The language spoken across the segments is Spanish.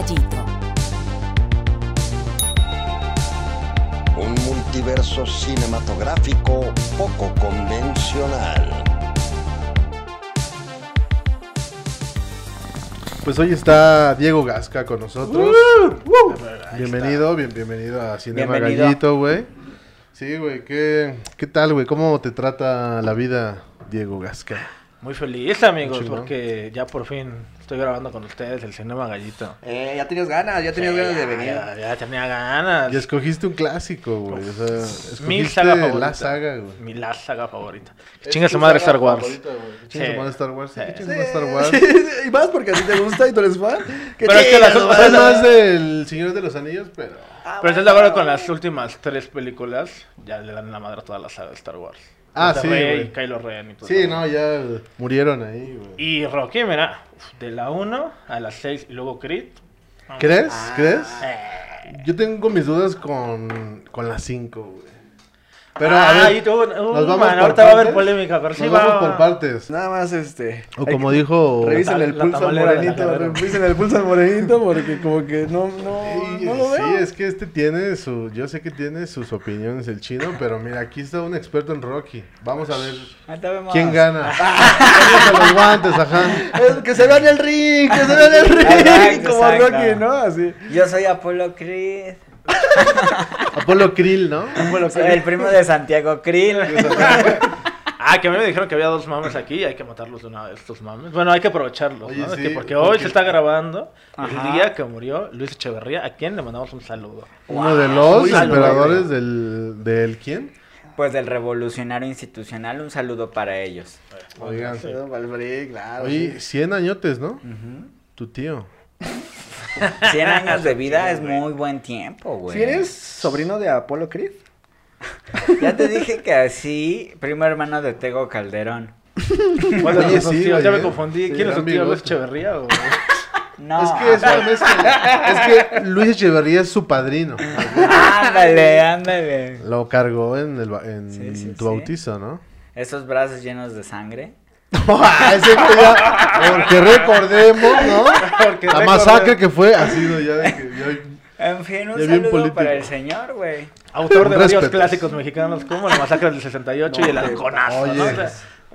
Gallito. Un multiverso cinematográfico poco convencional. Pues hoy está Diego Gasca con nosotros. bienvenido, bien, bienvenido a Cinema Bienvenido. Gallito, güey. Sí, güey, ¿qué, ¿qué tal, güey? ¿Cómo te trata la vida, Diego Gasca? Muy feliz, amigos, porque ya por fin estoy grabando con ustedes el Cinema Gallito. Eh, ya tenías ganas, ya tenías ganas de venir. Ya, ya tenía ganas. Y escogiste un clásico, güey. O sea, Mi escogiste saga favorita. la saga, güey. Mi la saga favorita. ¿Es Chinga su madre Star Wars. Chinga su madre Star Wars. Chinga Star Wars. y más porque a ti te gusta y tú eres fan. Qué Pero es que las otras- ¿verdad? más del Señor de los Anillos, pero... Ah, Pero estoy de acuerdo con las últimas tres películas, ya le dan la madre a toda la saga de Star Wars. Ah, sí, Rey, güey. Kylo Ren y todo Sí, eso. no, ya murieron ahí, güey. Y Rocky, mira, de la 1 a la 6 y luego Creed. ¿Crees? Ah. ¿Crees? Eh. Yo tengo mis dudas con, con las 5, güey. Pero ah, a ver, y tú, uh, nos vamos man, por ahorita va a haber partes. polémica, pero sí nos va. vamos por partes. Nada más este. O como que- dijo... Revisen La- el pulso al morenito, revisen el pulso al morenito porque como que no, no, Sí, no lo sí, veo. es que este tiene su... Yo sé que tiene sus opiniones el chino, pero mira, aquí está un experto en Rocky. Vamos a ver quién gana. Pónganse los guantes, ajá. Es que se vea en el ring, que se vea en el ring, Exacto, como exacto. Rocky, ¿no? Así. Yo soy Apolo Creed. Apolo Krill, ¿no? Soy el primo de Santiago Krill. Ah, que a mí me dijeron que había dos mames aquí y hay que matarlos de una vez, estos mames. Bueno, hay que aprovecharlos, Oye, ¿no? sí, Que porque, porque- hoy se está grabando Ajá. el día que murió Luis Echeverría, a quien le mandamos un saludo. Uno de los Uy, emperadores del... ¿Del quién? Pues del revolucionario institucional, un saludo para ellos. Oigan. Break, claro. Oye, sí. 100 añotes, ¿no? Tu tío. 100 años de vida es muy buen tiempo, güey. ¿Sí eres sobrino de Apolo Creed? Ya te dije que así, primo hermano de Tego Calderón. ¿Cuál de Oye, los dos sí, tíos? Ya me confundí. Sí, ¿Quién es su tío? ¿Luis. Echeverría o...? No. Es que es una mezcla. Es que Luis Echeverría es su padrino. Ándale, ándale. Lo cargó en, el, ba- en Sí, sí, tu sí. bautizo, ¿no? Esos brazos llenos de sangre. Ese fue ya, porque recordemos, ¿no? Porque La masacre que fue, ha sido ya de que ya- En fin, un Ya saludo político. para el señor, güey. Autor de varios clásicos mexicanos como La Masacre del 68 y El Halconazo, ¿no? O Oye, sea,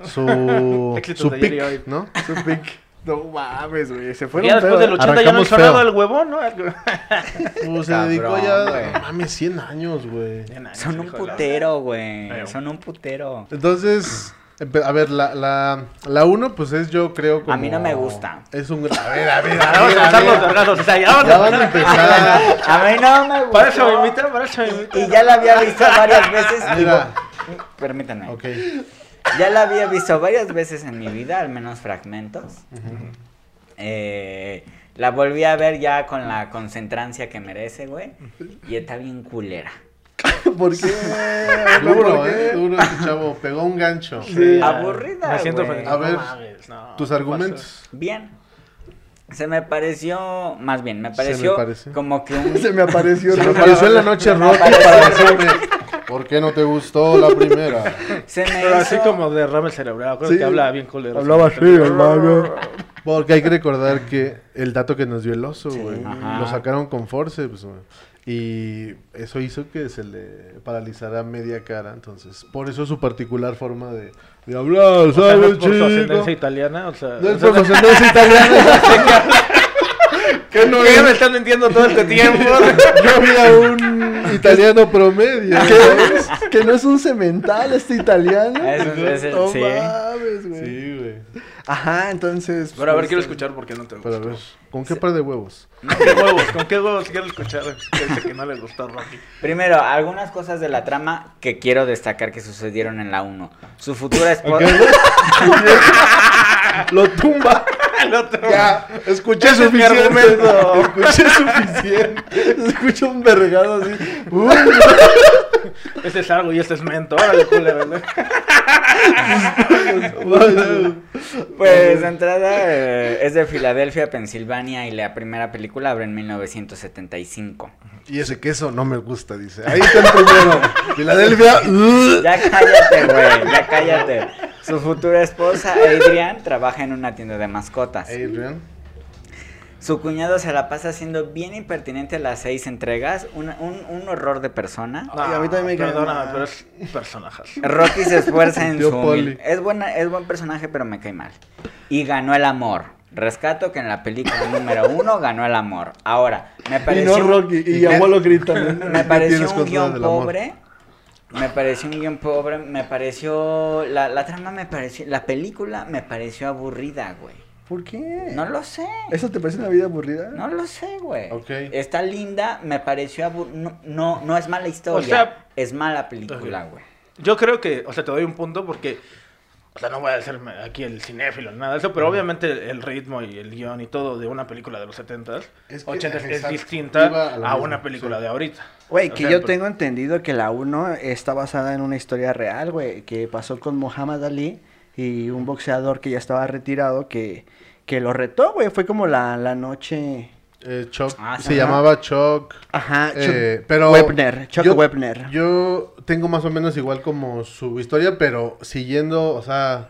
su, su de ayer y pick, hoy. ¿no? Su pick. No mames, güey. Se ya fueron después pedo, del ¿eh? 80 ya no hizo nada feo. el huevón, ¿no? Pues se Cabrón, dedicó ya, güey. no mames, 100 años, güey. Son un putero, güey. Son un putero. Entonces, a ver, la, la, la uno, pues es yo creo como... A mí no me gusta. Es un... A ver, a ver, a Vamos ver, a a empezar los ver. vergazos, o sea, ya vamos Ya a van a empezar. A mí no me gusta. Para eso me invita, para eso me invita. Y ya la había visto varias veces. Mira, vo- Permítanme. ok. Ya la había visto varias veces en mi vida, al menos fragmentos. Eh, la volví a ver ya con la concentrancia que merece, güey. Y está bien culera. ¿Por qué? Duro, ¿Por qué? eh, duro este chavo, pegó un gancho. Sí. Aburrida, Me siento güey. feliz. A No ver, mames, no, Tus ¿qué argumentos. Bien. Se me pareció, más bien, me pareció pareció. como que un... Se me apareció. Se me apareció en la noche me Rocky para decirme, ¿por qué no te gustó la primera? Se me Pero así como derrame cerebral, creo Sí. que habla bien culero. Hablaba así, hermano. Porque hay que recordar que el dato que nos dio el oso, güey, lo sacaron con forceps, güey. Y eso hizo que se le paralizara media cara, entonces, por eso su particular forma de, de hablar, O sea, no ¿sabes, es por su ascendencia italiana, o sea... No es o por su ascendencia italiana. que no ¿Qué es? me están mintiendo todo este tiempo? Yo vi a un italiano promedio, ¿sabes? Que no es un cemental este italiano. Eso es no sí. mames, güey. Sí. Ajá, entonces. Pero a ver, pues, quiero eh, escuchar por qué no te Pero a gustó. ver, ¿con qué par de huevos? ¿Con qué huevos? ¿Con qué huevos quiero escuchar? Que dice que no le gustó Rocky. Primero, algunas cosas de la trama que quiero destacar que sucedieron en la 1. Su futura esposa... Lo tumba. El otro. Ya, escuché Ese es mi suficiente. argumento. Escuché suficiente. Se escucha un vergado así. Uy, Este es algo y este es mento. Órale, culero. ¿no? Pues de entrada eh, es de Filadelfia, Pensilvania y la primera película abre en 1975. Y ese queso no me gusta, dice. Ahí está el primero. Filadelfia. uh. Ya cállate, güey, ya cállate. Su futura esposa, Adrian, trabaja en una tienda de mascotas. Adrian. Su cuñado se la pasa siendo bien impertinente las seis entregas. una- un, un horror de persona. Ay, a mí también me cae Perdóname, mal. pero es personajes. Rocky se esfuerza en Tío su... Poli. Es, buena, es buen personaje, pero me cae mal. Y ganó el amor. Rescato que en la película número uno ganó el amor. Ahora, me Y pareció... no Rocky. Y ¿Y qué? Apolo grita. Me pareció un guion amor. Me pareció un guion pobre. Me pareció. La, la trama me pareció. La película me pareció aburrida, güey. ¿Por qué? No lo sé. ¿Eso te parece una vida aburrida? No lo sé, güey. Ok. Está linda, me pareció aburrida. No, no, no es mala historia. O sea- es mala película, güey. Yo creo que, o sea, te doy un punto porque, o sea, no voy a hacerme aquí el cinéfilo ni nada de eso, pero obviamente el, ritmo y el guion y todo de una película de los 70s, Es que, 80s es exacto, distinta a una película sí. de ahorita. Güey, que sea, yo por- tengo entendido que la 1 está basada en una historia real, güey, que pasó con Muhammad Ali y un boxeador que ya estaba retirado que, que lo retó, güey. Fue como la, la noche... Eh, Chuck, Ah, se ajá. llamaba Chuck. Ajá, Chuck eh, pero Webner, Chuck yo, Webner. Yo tengo más o menos igual como su historia, pero siguiendo, o sea,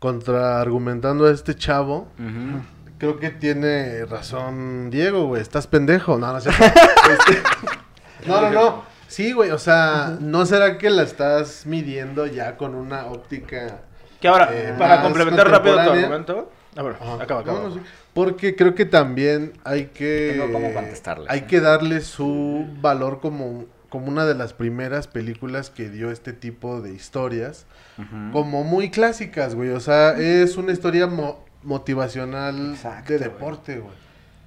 contraargumentando a este chavo, Ujú. creo que tiene razón Diego, güey. Estás pendejo. No, no, es cierto. Este, no, no, no. Sí, güey, o sea, ¿no será que la estás midiendo ya con una óptica? Que ahora, Eh, para complementar rápido tu argumento, a ver, Ajá. acaba, acaba. No, no, sí. Porque creo que también hay que. Tengo cómo contestarles, Hay que darle su valor como, como una de las primeras películas que dio este tipo de historias. Como muy clásicas, güey. O sea, es una historia mo- motivacional Exacto, de güey. deporte, güey.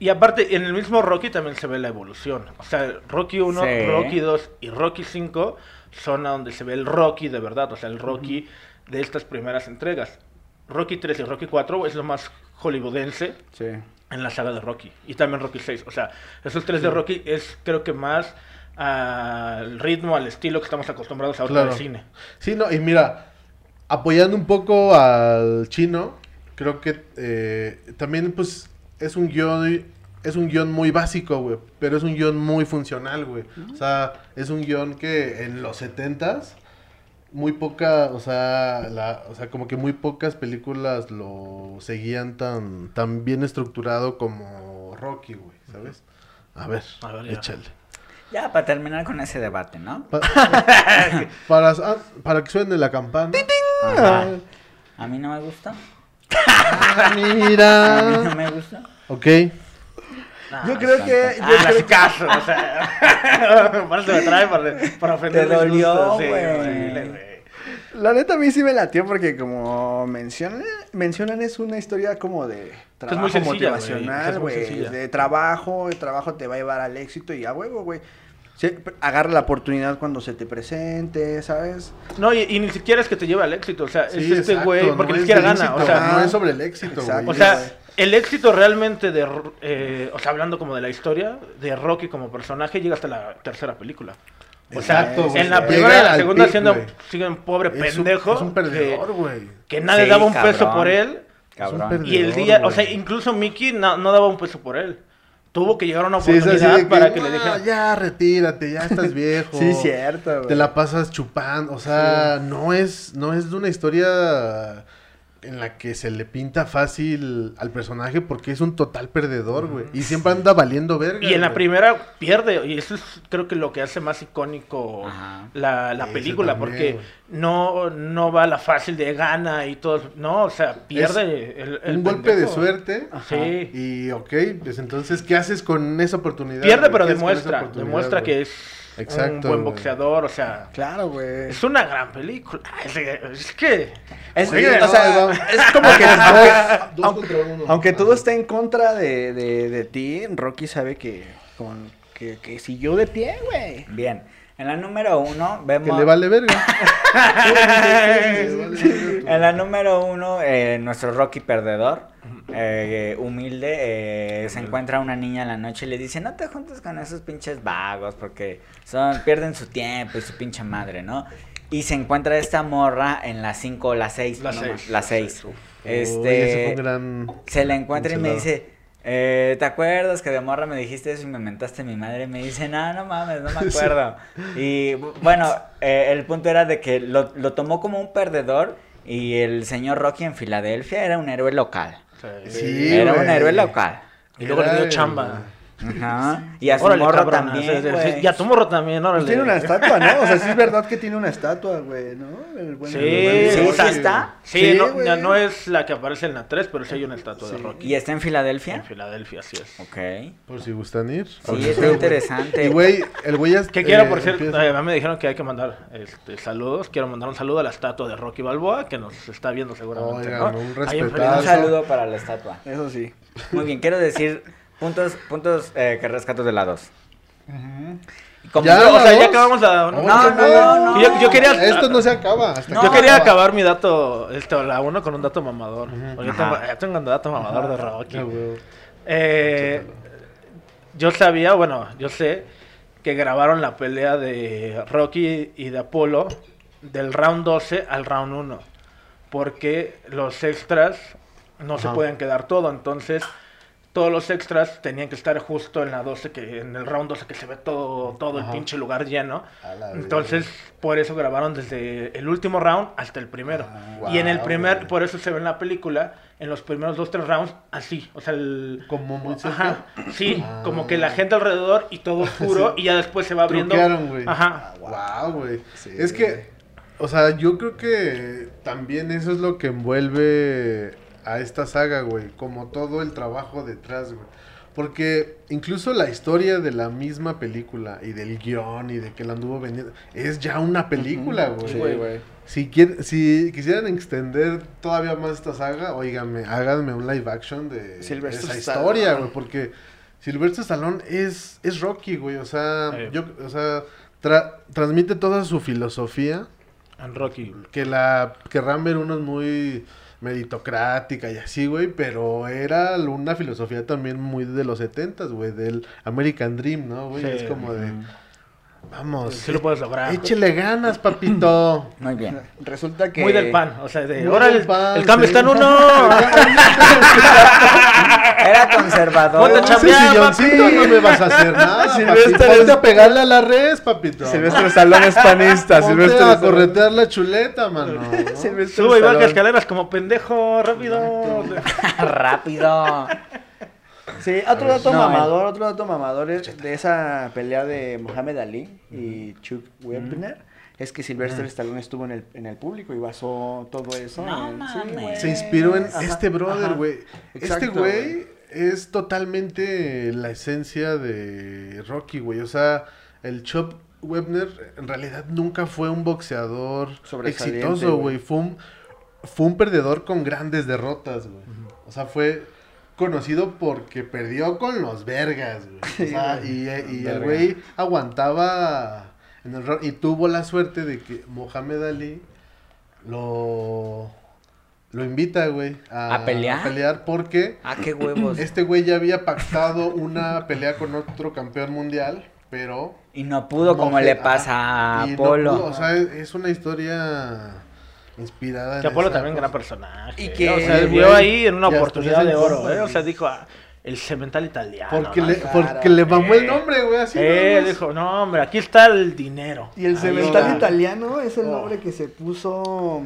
Y aparte, en el mismo Rocky también se ve la evolución. O sea, Rocky 1, Sí. Rocky 2 y Rocky 5 son a donde se ve el Rocky de verdad. O sea, el Rocky de estas primeras entregas. Rocky 3 y Rocky 4 es lo más hollywoodense Sí. en la saga de Rocky. Y también Rocky 6. O sea, esos tres de Rocky es creo que más al ritmo, al estilo que estamos acostumbrados ahora Claro. del cine. Sí, no, y mira, apoyando un poco al chino, creo que eh, también, pues, es un guion, es un guion muy básico, güey, pero es un guion muy funcional, güey. O sea, es un guion que en los setentas, muy poca, o sea, la, o sea, como que muy pocas películas lo seguían tan, tan bien estructurado como Rocky, güey, ¿sabes? A ver, A ver, ya. échale. Ya, para terminar con ese debate, ¿no? Pa- para, ah, para que suene la campana. Ajá. A mí no me gusta. Ah, A mí mira. no me gusta. Ok. Yo creo que. Yo Ah, no creo caso, o sea. por eso me trae para, para ofender. Te dolió, sí, güey. La neta a mí sí me latió porque como mencionan, mencionan es una historia como de trabajo muy sencilla, güey. motivacional, güey. De trabajo, el trabajo te va a llevar al éxito y a huevo, güey. Sí, agarra la oportunidad cuando se te presente, ¿sabes? No, y, y ni siquiera es que te lleve al éxito, o sea, Sí, es este güey, no porque ni es siquiera gana, o sea, no es sobre el éxito, Exacto. güey. o sea. El éxito realmente de, eh, o sea, hablando como de la historia de Rocky como personaje llega hasta la tercera película. O sea, Exacto, güey. en la Llega primera y la al segunda pic, siendo sigue un pobre Es un- pendejo Es un que, perdedor, güey. que nadie Sí, daba un peso por él Cabrón. perdedor. y el día, o sea, incluso Mickey no, no daba un peso por él. Tuvo que llegar a una oportunidad que, para que le "Ah, dijeran, ya, retírate, ya estás viejo. Sí, cierto, güey. Te la pasas chupando, o sea, no es no es de una historia en la que se le pinta fácil al personaje porque es un total perdedor, güey. Y siempre anda valiendo verga. Y en la güey. primera pierde, y eso es creo que lo que hace más icónico Ajá. la, la película, también, porque güey. no, no va a la fácil de gana y todo, no, o sea, pierde el, el un golpe de suerte. Sí, Y ok, pues entonces, ¿qué haces con esa oportunidad? pierde güey? pero ¿Qué haces con esa demuestra, demuestra que es un Exacto, buen güey. boxeador, o sea, Claro, güey. es una gran película. Es, es que... Es, Oye, o no, sea, no. es como que aunque, Dos contra uno. aunque todo está en contra de, de, de ti, Rocky sabe que, con, que, que siguió de pie, güey. Bien. En la número uno Que vemos... le vale verga. En la número uno, eh, nuestro Rocky perdedor, eh, humilde, eh, se encuentra una niña en la noche y le dice, no te juntes con esos pinches vagos porque son, pierden su tiempo y su pinche madre, ¿no? Y se encuentra esta morra en la 5 o la 6. La seis, La la 6. seis, uf. Uy, ese fue Este, un gran... se la encuentra y me dice, eh, ¿te acuerdas que de morra me dijiste eso y me mentaste mi madre? Y me dice, no, no mames, no me acuerdo. Y bu- bueno, eh, el punto era de que lo, lo tomó como un perdedor y el señor Rocky en Filadelfia era un héroe local. Sí, era un héroe local. Y luego le dio chamba. Ajá. Y a su Órale, morro también, güey. Y a tu morro también, órale. Pues tiene una estatua, ¿no? O sea, sí es verdad que tiene una estatua, güey, ¿no? El buen- Sí, el buen Sí, sí está. Sí, Sí, no, ya no es la que aparece en la 3, pero sí hay una estatua de. Rocky. ¿Y está en Filadelfia? En Filadelfia, así es. Ok. Por si gustan ir. Sí, está interesante. Y güey, el güey ya... Que quiero, por eh, cierto, empieza- eh, me dijeron que hay que mandar este, saludos. Quiero mandar un saludo a la estatua de Rocky Balboa, que nos está viendo seguramente, Oigan, ¿no? un saludo para la estatua. Eso sí. Muy bien, quiero decir puntos, puntos eh, que rescato de la 2. Como Ya, yo- O sea, ¿La ya dos? acabamos la... No, No, no, no. Yo, yo quería... Esto no se acaba. Hasta No. Yo quería acaba. acabar mi dato, este, la uno con un dato mamador. Porque yo tengo, ya un dato mamador de Rocky. Ah, güey. Eh, yo sabía, bueno, yo sé que grabaron la pelea de Rocky y de Apolo del round 12 al round 1. Porque los extras no se pueden quedar todo. Entonces, todos los extras tenían que estar justo en la 12, que en el round 12 que se ve todo, todo el pinche lugar lleno. A la Entonces, por eso grabaron desde el último round hasta el primero. Ah, y en el primer, por eso se ve en la película, en los primeros dos, tres rounds, así. O sea, el... Como muy cerca. Ajá, sí, Ah. como que la gente alrededor y todo oscuro y ya después se va abriendo. Ajá. Wow, güey. Sí, es que, o sea, yo creo que también eso es lo que envuelve a esta saga, güey. Como todo el trabajo detrás, güey. Porque incluso la historia de la misma película y del guion y de que la anduvo vendiendo es ya una película, güey. Sí, güey. güey. Si, quieren, si quisieran extender todavía más esta saga, óigame, háganme un live action de esa Stallone. historia, güey, porque Sylvester Stallone es, es Rocky, güey, o sea, Sí. yo, o sea, tra- transmite toda su filosofía, En Rocky. que la querrán ver unos muy meritocrática y así, güey, pero era una filosofía también muy de los setentas, güey, del American Dream, ¿no, güey? Sí. Es como de, vamos, Sí lo puedes lograr. échele ganas, papito. Muy bien. Resulta que... Muy del pan, o sea, de ahora el, pan, el cambio sí. está en uno. Era conservador. Ponte a Ese chambear, no me vas a hacer nada, Silvestre. Ponte es- a pegarle a la res, papito. Silvestre Stallone es panista. Ponte Silvestre a corretear la chuleta, mano. ¿no? Silvestre Sube y baja escaleras como pendejo, rápido. Rápido. Sí, otro dato No, mamador, otro dato mamador es de esa pelea de Mohamed Ali y Chuck Wepner. Es que Sylvester Stallone estuvo en el, en el público y basó todo eso. No en- mames. Se inspiró en Ajá, este brother, güey. Este güey es totalmente la esencia de Rocky, güey. O sea, el Chop Webner en realidad nunca fue un boxeador exitoso, güey. güey. Fue un, fue un perdedor con grandes derrotas, güey. O sea, fue conocido porque perdió con los vergas, güey. O sea, y, y el güey aguantaba en el y tuvo la suerte de que Mohamed Ali lo lo invita, güey, a, ¿A pelear? a pelear porque Ah, qué huevos. este güey ya había pactado una pelea con otro campeón mundial, pero Y no pudo como le pasa a no pudo, o sea, es una historia inspirada en Que Apolo esa también gran personaje. Y que- o sea, vio güey. ahí en una oportunidad de oro, ¿eh? O sea, dijo, ah, el cemental italiano. Porque ¿no? le, claro. porque le mamó el Eh. nombre, güey, así. Eh, dijo, no, hombre, aquí está el dinero. Y el cemental italiano es el Oh. nombre que se puso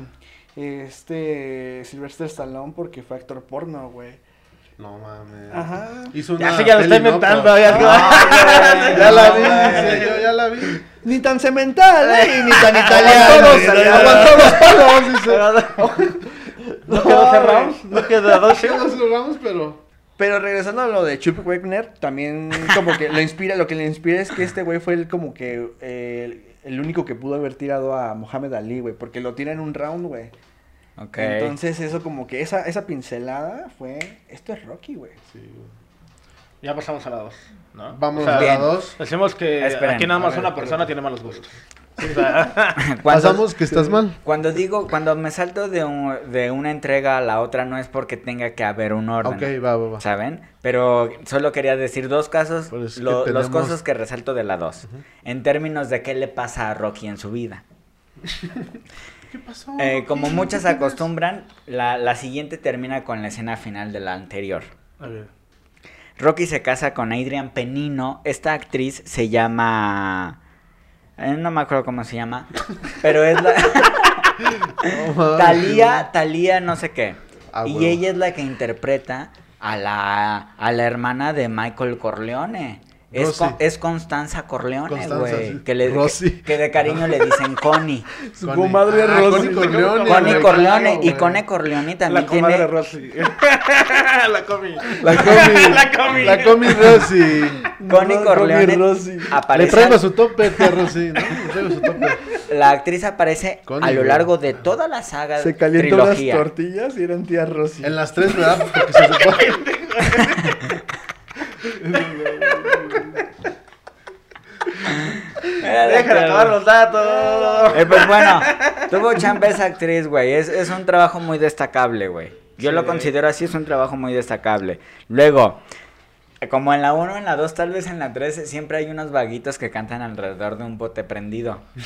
este Sylvester Stallone porque fue actor porno, güey. No mames. Ajá. Hizo Ya una sé, ya lo está peli, ¿no? inventando. Ya- Ah, Ya la vi, yo, ya la vi. Ni tan cemental, ¿eh? Ni tan italiano. Aguantó los- palos, dice. ¿No quedó cerrado? ¿No quedó dos? Logramos, pero. Pero regresando a lo de Chuck Wagner, también como que lo inspira, lo que le inspira es que este güey fue el como que eh, el único que pudo haber tirado a Mohamed Ali, güey, porque lo tira en un round, güey. Ok. Entonces eso como que esa, esa pincelada fue, esto es Rocky, güey. Sí, güey. Ya pasamos a la dos, ¿no? Vamos O sea, a bien. la dos. Decimos que Esperen, aquí nada más ver, una persona tiene malos gustos. O sea, Cuando- Pasamos que estás mal. Cuando digo, cuando me salto de, un- de una entrega a la otra, no es porque tenga que haber un orden. Ok, va, va, va. ¿Saben? Pero solo quería decir dos casos, Pues lo- los tenemos- cosas que resalto de la dos. En términos de qué le pasa a Rocky en su vida. ¿Qué pasó? Eh, como muchas acostumbran, la, la siguiente termina con la escena final de la anterior. a ver. Rocky se casa con Adrian Penino. Esta actriz se llama... eh, no me acuerdo cómo se llama. Pero es la... Talía, Talía no sé qué. Ah, y huevo. ella es la que interpreta a la, a la hermana de Michael Corleone. Es, Rosy. Con- es Constanza Corleone, güey. sí. Que, le- Rosy. que, que de cariño le dicen Connie. Su Connie. comadre Ah, Rosy. Connie Corleone. Connie Corleone. y. Connie Corleone también La comadre tiene... Rosy. la comi. La comi. La comi. La comi Rosy. Connie Corleone Connie Rosy. Le aparece... traigo al- su tope, sí, ¿no? Le traigo su tope. La actriz aparece Connie, a lo largo de toda la saga Se calentó las trilogía. tortillas y eran tía Rosy. En las tres, ¿verdad? Porque se supone. Acuerdo. acabar los datos. Eh, pues bueno, tuvo chamba esa actriz, güey. Es, es un trabajo muy destacable, güey. Yo lo considero así, es un trabajo muy destacable. Luego, como en la 1, en la 2, tal vez en la 3, siempre hay unos vaguitos que cantan alrededor de un bote prendido.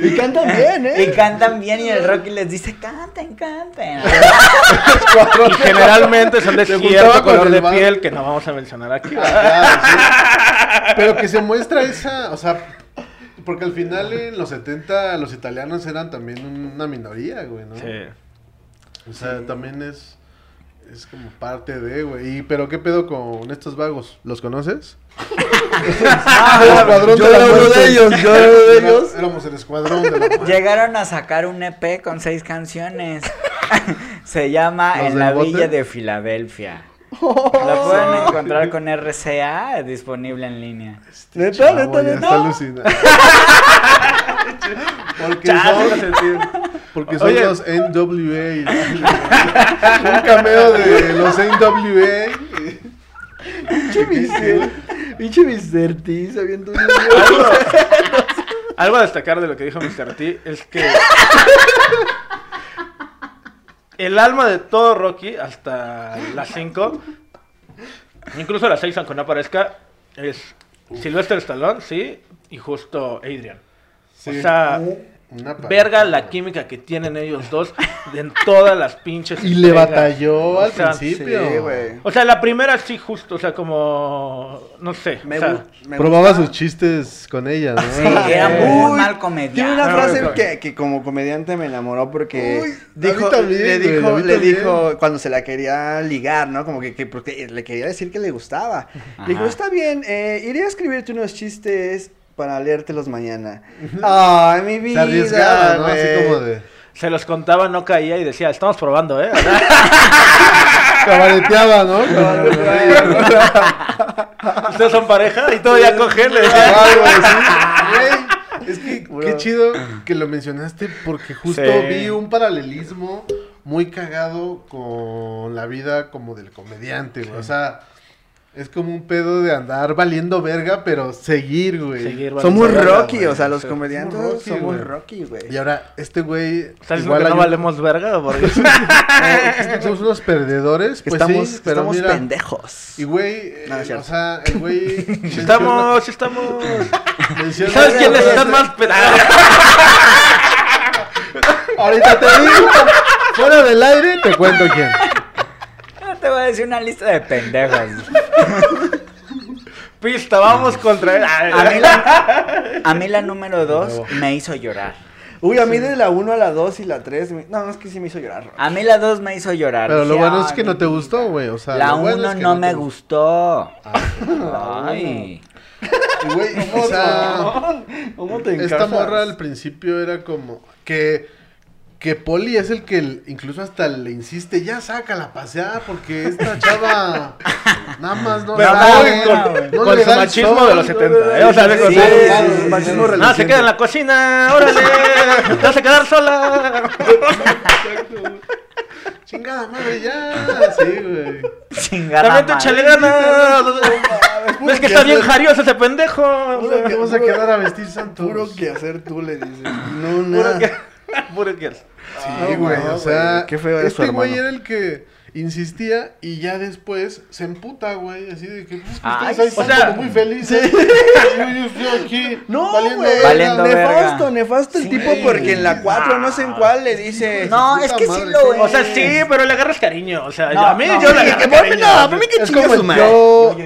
y cantan bien, Y ¿eh? cantan bien y el Rocky les dice, canten, canten. Y generalmente son de cierto color de piel que no vamos a mencionar aquí. Ah, claro, sí. Pero que se muestra esa, o sea, porque al final en los 70 los italianos eran también una minoría, güey, ¿no? Sí. O sea, también es es como parte de, güey. Y pero qué pedo con estos vagos? ¿Los conoces? el escuadrón yo de la era uno muerte. de ellos, yo era uno de ellos. Éramos el escuadrón de la muerte. Llegaron a sacar un EP con seis canciones. Se llama ¿Los En la bote? Villa de Filadelfia. La pueden encontrar con RCA disponible en línea. Neta, Chavo, neta, ya neta. está alucinando. porque son. Porque son Oye. los NWA. Un cameo de los NWA. Pinche Mister. Pinche Mister T, sabiendo un Algo, algo a destacar de lo que dijo Mr. T es que el alma de todo Rocky hasta las 5, incluso las 6 aunque no aparezca, es Sylvester Stallone, sí, y justo Adrian. Sí. O sea, Una verga la química que tienen ellos dos en todas las pinches Y le entregas. batalló O al sea, principio. Sí, güey. O sea, la primera sí justo, o sea, como no sé, Me o sea, gu- me Probaba gusta. sus chistes con ella, ¿no? Sí, era Uy, muy mal Tiene comediante. una No, frase no, no. que, que como comediante me enamoró porque Uy, dijo, también, le güey, dijo, le también. dijo cuando se la quería ligar, ¿no? Como que, que porque le quería decir que le gustaba. Le dijo, está bien, eh, iré a escribirte unos chistes para leértelos mañana. Ay, mi Se vida, arriesgaba, ¿no? Así como de... se los contaba, no caía y decía, estamos probando, ¿eh? Cabareteaba, ¿no? Ustedes son pareja y todo ya cogen, le decía. Algo así. Güey, es que qué chido que lo mencionaste porque justo Sí. vi un paralelismo muy cagado con la vida como del comediante, güey. O sea, es como un pedo de andar valiendo verga, pero seguir, güey. Seguir Somos verga, Rocky, güey. o sea, los Sí. comediantes Somos Rocky, somos güey. Rocky, güey. Y ahora, este güey. ¿Estás diciendo igual que no valemos verga? Porque... Eh, somos unos perdedores, Que pues estamos, sí, pero estamos mira. pendejos. Y güey, eh, No, o sea, el güey. Sí estamos, sí estamos. ¿Sabes quiénes están más pedados? Ahorita te digo, fuera del aire, te cuento quién. No te a decir una lista de pendejos. Pista, vamos contra él. A mí la, a mí la número dos me hizo llorar. Uy, a mí de la 1 a la 2 y la 3, me- no, es que sí me hizo llorar. Rocky. A mí la dos me hizo llorar. Pero lo bueno es "Ay, que no te vida". gustó, güey. O sea, La lo bueno uno es que no te me gustó. gustó. Ay. Y, güey, o sea, ¿Cómo te esta encajas? morra al principio era como que que Poli es el que incluso hasta le insiste, ya sácala a pasear porque esta chava nada más no Pero le no, no le Con su da el machismo sol, de los 70, ¿eh? O sea, de Sí, sí, sea, sí, sí, machismo No, se queda en la cocina, órale, te vas a quedar sola. Chingada madre, ya. Sí, güey. Chingada También échale ganas. ¿Ves que está bien jarioso ese pendejo? Puro que vamos a quedar a vestir santos. Puro que hacer tú, le dices. No, Puro nada. que... Puro que... Sí, No, güey, no, o sea, güey, qué feo este su güey era el que insistía y ya después se emputa, güey, así de que pues, que Ay, ustedes ahí sí. están O sea, muy felices. Yo, yo estoy aquí No, valiendo güey. Valiendo nefasto, verga. nefasto el Sí. tipo porque en la 4 no sé en cuál le dice. No, es que sí madre, lo sí. es. O sea, sí, pero le agarras cariño. O sea, No, a mí no, yo sí, le que agarro por mí cariño. no, por mí que Es chingue como su el madre. tío,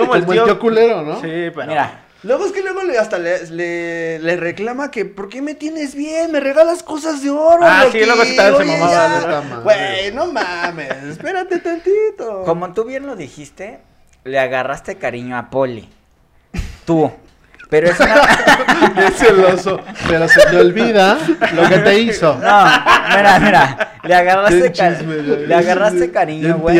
Como el como el tío culero, ¿no? Sí, pero... Mira, Luego es que luego le, hasta le, le, le reclama que ¿por qué me tienes bien? Me regalas cosas de oro. Ah, sí, luego se tal- se Oye, mamaba, ya. neta madre. Güey, no mames, espérate tantito. Como tú bien lo dijiste, le agarraste cariño a Poli. Tú. Pero es una... Bien celoso. Pero se te olvida lo que te hizo. No, mira, mira. Le agarraste, ca- chisme, le agarraste cariño, güey.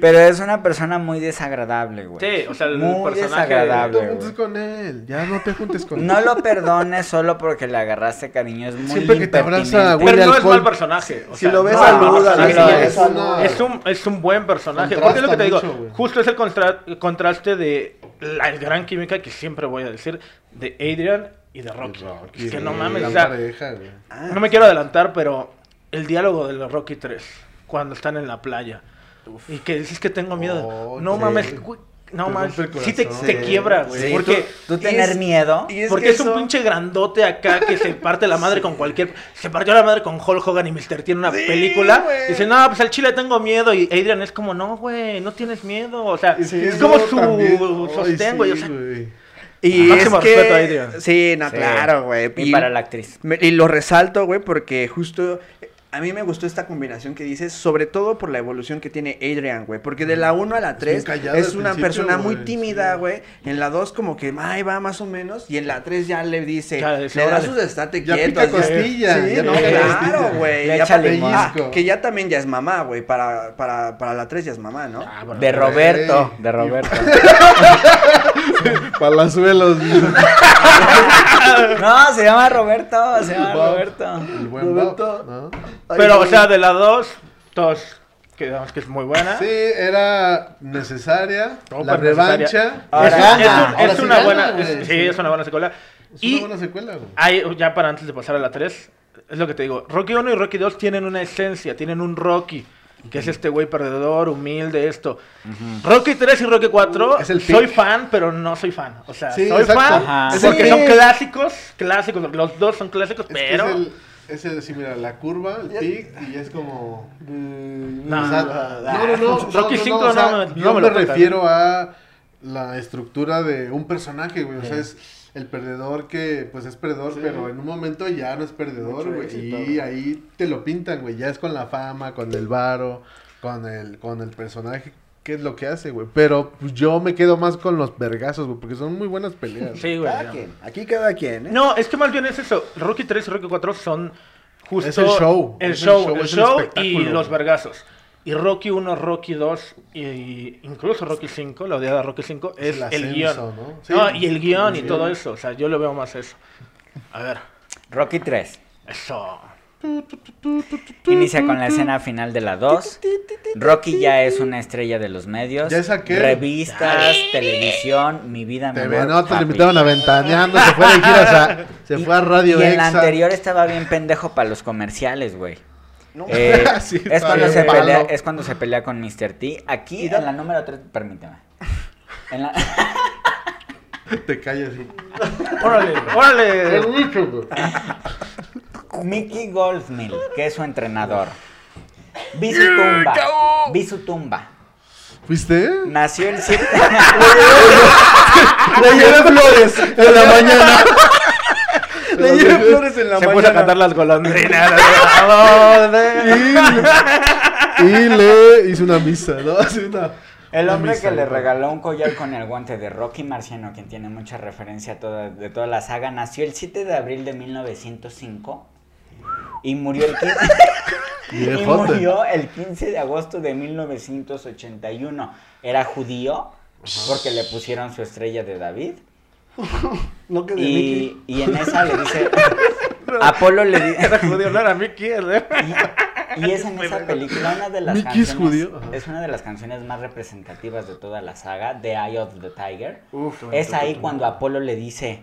Pero es una persona muy desagradable, güey. Sí, o sea, el muy personaje- No te desagradable. juntes con él. Ya no te juntes con él. No lo perdones solo porque le agarraste cariño. Es muy Siempre que te abraza. Huele Pero no es mal personaje. o Si lo ves, no es sí, es- es es, una- es un, es un buen personaje. Contrasta Porque es lo que te digo, justo es el contra- contraste de la el gran química que siempre voy a decir de Adrian y de Rocky. Rocky, es que no mames, gran o sea, pareja, güey. no me quiero adelantar, pero el diálogo de los Rocky 3, cuando están en la playa, y que dices que tengo miedo. Oh, no sí. mames, no Te mames, sí te, corazón. te quiebra, güey. Sí, porque tú, tú tener es- miedo. y es porque que es un eso- pinche grandote acá que se parte la madre con cualquier. Se partió la madre con Hulk Hogan y Mr. T en una Sí, película. güey. Dice, no, pues al chile tengo miedo. Y Adrian es como, no, güey, no tienes miedo. O sea, Sí, es como su también. sostén, güey. sí, o sea, güey. Y Máximo es que... respeto a Adrian. Sí, no, Sí. claro, güey. Y para la actriz. Me- Y lo resalto, güey, porque justo eh, a mí me gustó esta combinación que dices, sobre todo por la evolución que tiene Adrian, güey. Porque de la 1 a la 3 callada es una persona muy güey, tímida, sí. güey. En la 2 como que ahí va más o menos. Y en la 3 ya le dice, Ya, le da sus estate Ya quieto. pica costilla, Sí, ya no, claro, güey. Le Y echa ah, que ya también ya es mamá, güey. Para, para, para la 3 ya es mamá, ¿no? ah, bueno. De Roberto. De Roberto. Palazuelos. No, se llama Roberto. Se llama Bob. Roberto. El buen Roberto. Bob, ¿no? Pero, o sea, de la 2, todos quedamos que es muy buena. Sí, era necesaria. Súper la necesaria. revancha. Ahora Es, es gana. es sí una gana, buena. güey. es- sí, es una buena secuela. Es y una buena secuela, güey. hay, ya para antes de pasar a la 3, es lo que te digo. Rocky 1 y Rocky 2 tienen una esencia, tienen un Rocky. Que es este güey perdedor, humilde, esto. Rocky 3 y Rocky 4, Es el soy fan, pero no soy fan. O sea, Sí, soy exacto. fan Ajá. Porque que- son clásicos, clásicos. Los dos son clásicos, Es pero. es el, es el, sí, mira, la curva, el pic, y es como... No, o sea, no, no, no, Rocky no, cinco o sea, no me- no yo me me, lo toca. refiero a la estructura de un personaje, güey. O sea, es el perdedor que, pues es perdedor, pero en un momento ya no es perdedor, güey. Y ahí te lo pintan, güey. Ya es con la fama, con el varo, con el, con el personaje. ¿Qué es lo que hace, güey? Pero pues, yo me quedo más con los vergazos, güey, porque son muy buenas peleas. Sí, güey. Cada quien. Aquí cada quien, ¿eh? No, es que más bien es eso. Rocky 3 y Rocky 4 son justo Es el show, El es el show, show, el es el show y los vergazos. Y Rocky 1, Rocky 2 y incluso Rocky 5, la odiada Rocky 5, es el el, guion. ¿no? ¿no? Sí. y el guion y todo eso. O sea, yo lo veo más eso. A ver, Rocky 3. eso. Inicia con la escena final de la 2. Rocky ya es una estrella de los medios. Ya es aquel. Revistas, televisión, mi vida, mi amor, ven, no, te papi. limitaron a ventaneando, se fue de giras a, se Y- fue a Radio Y en la Exa. anterior estaba bien pendejo para los comerciales, güey. No. Eh, Sí, es, cuando se pelea, es cuando se pelea con Mr. T. Aquí en la número 3, permíteme. En la, Te callas. sí. Órale, órale. Mickey Goldsmill, que es su entrenador. Vi su tumba. Vi su tumba. ¿Fuiste? Nació el 7 Le llevé flores En la mañana. Le llevé flores en la Se mañana. puso a cantar las golondrinas. Y le hizo una misa, ¿no? Así una, El hombre que le regaló un collar con el guante de Rocky Marciano, quien tiene mucha referencia a toda, de toda la saga, nació el 7 de abril de 1905 y murió el 15, y murió el 15 de agosto de 1981. Era judío porque le pusieron su estrella de David No que de Mickey. y, y en esa le dice Apolo le dice Era judío, no era Mickey. ¿eh? Y es en esa película una de las Mickey es canciones. judío, ajá. Es una de las canciones más representativas de toda la saga, The Eye of the Tiger. Uf, es ahí cuando Apolo le dice,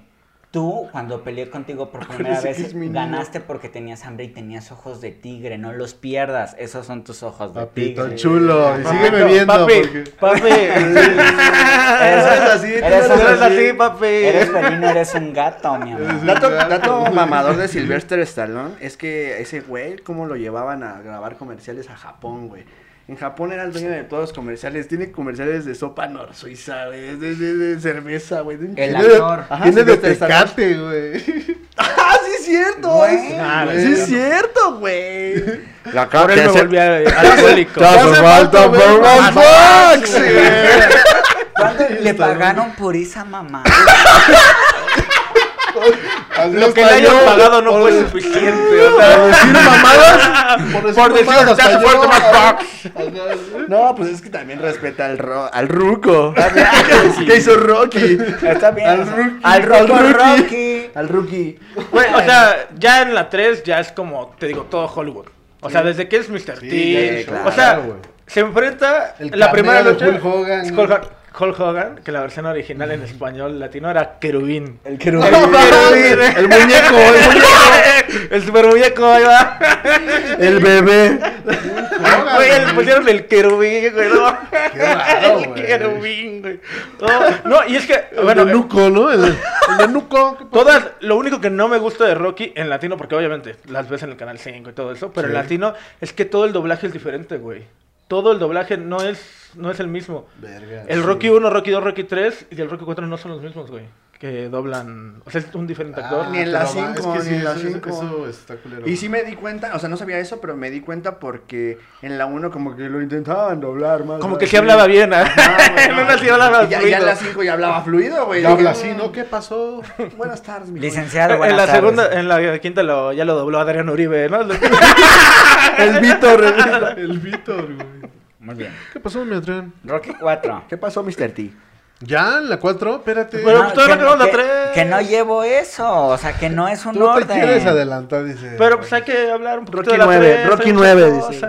tú cuando peleé contigo por primera vez es mi niño". ganaste porque tenías hambre y tenías ojos de tigre, no los pierdas, esos son tus ojos de Papito tigre. chulo. Y sígueme viendo. Papi, porque- papi. Eres, Eres así, eres, eres así, papi. eres felino, eres un gato, mi amor. Dato, dato mamador de Sylvester Stallone es que ese güey, cómo lo llevaban a grabar comerciales a Japón, güey. En Japón era el dueño de todos los comerciales. Tiene comerciales de sopa nor suiza, güey. De, de, de cerveza, güey. de un El de- actor. Tiene de tecate, güey. ¡Ah, sí es cierto! Güey. Ah, sí es cierto, güey. La Por él me volví a- alcohólico. Te hace falta Fox, ¿Cuánto le pagaron por esa mamá? Lo que le hayan pagado no fue suficiente. o sea, Por decir mamadas. Por Por decir, mamadas, más. No, pues es que también respeta al, ro al ruco. ¿Qué hizo Rocky? Está bien. Al rookie. Al Rocky. Al rookie. Rocky. Al rookie. Güey, o sea, ya en la 3 ya es como, te digo, todo Hollywood. O sea, desde que es Mr. Sí, T. claro, o sea, se enfrenta la primera lucha. Hulk Hogan. Hulk, Hogan- que la versión original en español latino era Querubín. El El, querubín. querubín. El muñeco, el muñeco. el super muñeco, ahí va. El bebé. Güey, le pusieron el querubín, güey. No. Qué raro, el güey. querubín, güey. No, no, y es que, El bueno, de Nuco, ¿no? El, el. Todas, lo único que no me gusta de Rocky en latino, porque obviamente las ves en el canal 5 y todo eso, pero en Sí. latino es que todo el doblaje es diferente, güey. Todo el doblaje no es, no es el mismo. Verga, El sí. Rocky 1, Rocky 2, Rocky 3 y el Rocky 4 no son los mismos, güey. Que doblan. O sea, es un diferente actor. Ah, Ni en la pero va, cinco, es que ni sí, en la eso- cinco. Eso está culero. Y sí me di cuenta, o sea, no sabía eso, pero me di cuenta porque en la 1 como que lo intentaban doblar más. Como que así. sí hablaba bien, ¿ah? Ah, güey, en no. una sí hablaba Y ya, ya fluido. en la 5 ya hablaba fluido, güey. Ya habla así, "Mm, ¿no? ¿Qué pasó? Buenas tardes, mi Licenciado, En buenas la tardes. segunda, en la quinta lo, ya lo dobló Adrián Uribe, ¿no? El Víctor. el- El Víctor, güey. Muy bien. ¿Qué pasó, mi Adrián? Rocky 4. ¿Qué pasó, Mr. T? ¿Ya? ¿En la 4? Espérate. Pero- pues todavía no acabamos la que- tres. que no llevo eso, o sea, que no es un Tú te orden. quieres adelantar, dice. Pero pues hay que hablar un poquito Rocky de la nueve, tres, Rocky hay nueve, dice.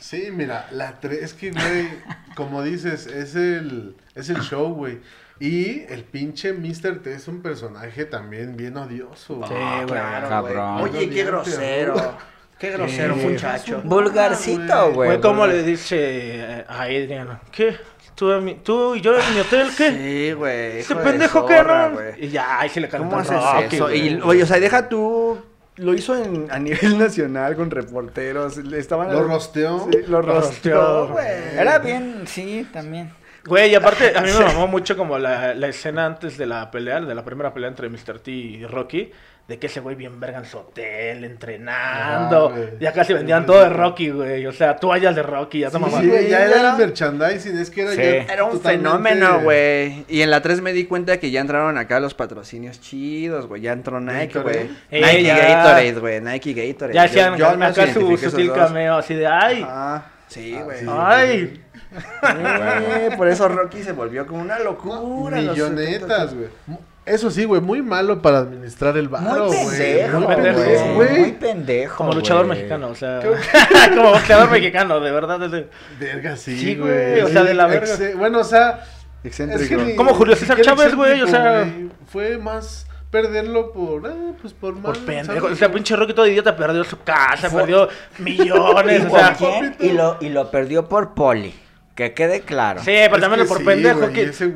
Sí, mira, la 3, es que, güey, como dices, es el, es el show, güey. Y el pinche Mr. T es un personaje también bien odioso. güey. Sí, güey. Claro, cabrón. Oye, qué grosero. Qué grosero, Sí. muchacho. Vulgarcito, güey. Güey, ¿cómo le dice a Adrián? ¿Qué? ¿Tú, tú y yo en mi hotel? ¿Qué? Sí, güey. ¿Ese pendejo qué, zorra, no? Y ya, ahí se le cantó ¿Cómo haces Rocky, eso? Y, oye, o sea, deja tú. Lo hizo en, a nivel nacional con reporteros. Estaban Lo rosteó. Sí, lo rosteó, rosteó, güey. Era bien, sí, también. Güey, y aparte, a mí me mamó mucho como la, la escena antes de la pelea, de la primera pelea entre Mr. T y Rocky, de que ese güey bien verga en su hotel, entrenando. Ah, ya casi vendían todo de Rocky, güey. O sea, toallas de Rocky, ya te Sí, güey, ya era era- el merchandising, es que era Sí. ya Era un totalmente- fenómeno, güey. Y en la 3 me di cuenta que ya entraron acá los patrocinios chidos, güey. Ya entró Nike, güey. Nike ya. Gatorade, güey. Nike Gatorade. Ya hacían acá su sutil cameo así de, ay, Ah, sí, güey. sí. ay. Eh, por eso Rocky se volvió como una locura. Millonetas, 70s. güey. Eso sí, güey, muy malo para administrar el Muy varo, güey. pendejo, muy güey. pendejo, Muy pendejo. Como luchador mexicano, o sea. como boxeador mexicano, de verdad. de- Verga, sí, güey. o sea, de la verga. Bueno, o sea, Excéntrico. es que ni- Como Julio César Chávez, güey, o sea. Fue más perderlo por, ah, pues por más. Por pendejo. ¿sabes? O sea, pinche Rocky todo idiota perdió su casa, Fue- perdió millones, ¿Y o por sea. quién? Y lo, y lo perdió por Poli. Que quede claro. Sí, pero también por sí, pendejo güey, que. ese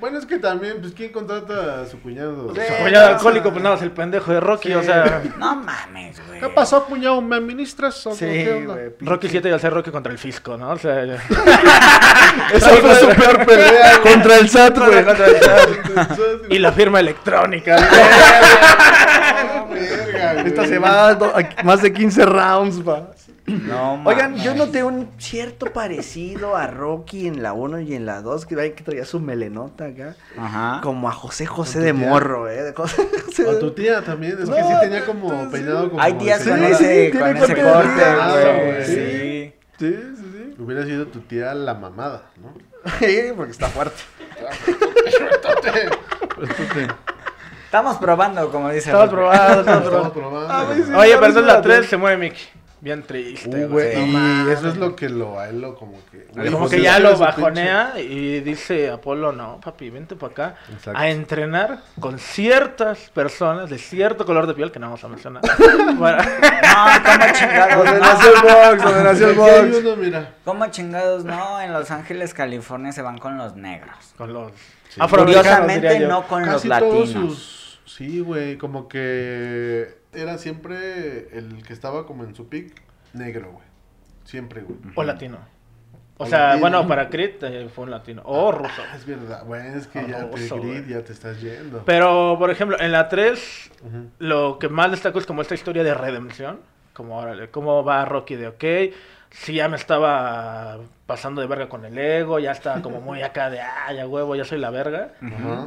Bueno, es que también, pues, ¿quién contrata a su cuñado? Sí. Su cuñado alcohólico, pues nada, es el pendejo de Rocky, o sea. No mames, güey. ¿Qué pasó, cuñado? ¿Me administras? o Sí, qué onda? güey. Rocky 7 y al ser Rocky contra el fisco, ¿no? O sea. ya- Esa fue su peor pelea, güey. Contra el SAT, güey. y la firma electrónica. No, güey. Esta se va a más de 15 rounds, va. No Oigan, yo noté un cierto parecido a Rocky en la 1 y en la 2, que, que traía su melenota acá. Ajá. Como a José José de tía? Morro, eh. de José José O tu tía también, es No, que sí tenía como sí. peinado como. Hay días con señora. ese, con ese corte pelo, güey. Sí. Sí, sí, sí. Hubiera sido tu tía la mamada, ¿no? Sí, porque está fuerte. Estamos probando, como dice Estamos probando, estamos Estamos probando. probando. A mí sí. Oye, pero entonces la 3 se mueve Mickey. Bien triste, Uh, güey. Sí. No eso es lo que lo, a él lo como que... güey, Como pues, que ya es lo pinche- bajonea y dice Apolo, no, papi, vente para acá Exacto. a entrenar con ciertas personas de cierto color de piel que no vamos a mencionar. Para- No, ¿cómo chingados? Donde no? nació el box, donde nació el box. uno, mira. ¿Cómo chingados no? En Los Ángeles, California se van con los negros. con los Curiosamente yo. no con los todos latinos. sus... Sí, güey, como que era siempre el que estaba como en su pick negro, güey. Siempre, güey. O latino. O sea, latino. bueno, para Creed eh, fue un latino. O ruso. Ah, es verdad. Bueno, es que ya te Ruso, Creed, ya te estás yendo. Pero, por ejemplo, en la 3, Ujú. lo que más destaco es como esta historia de redención. Como, órale, cómo va Rocky de ok. Si ya me estaba pasando de verga con el ego, ya estaba como muy acá de, ah, ya huevo, ya soy la verga.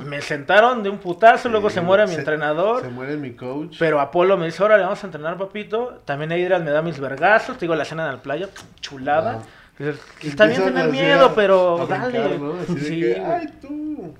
Me sentaron de un putazo, luego se muere mi Se- entrenador. Se muere mi coach. Pero Apolo me dice, órale, vamos a entrenar, papito. También Adrian me da mis vergazos. Te digo, la escena en la playa, chulada. Ah. Está bien tener miedo, pero brincar, dale. ¿no? Sí, que. ¡Ay, tú!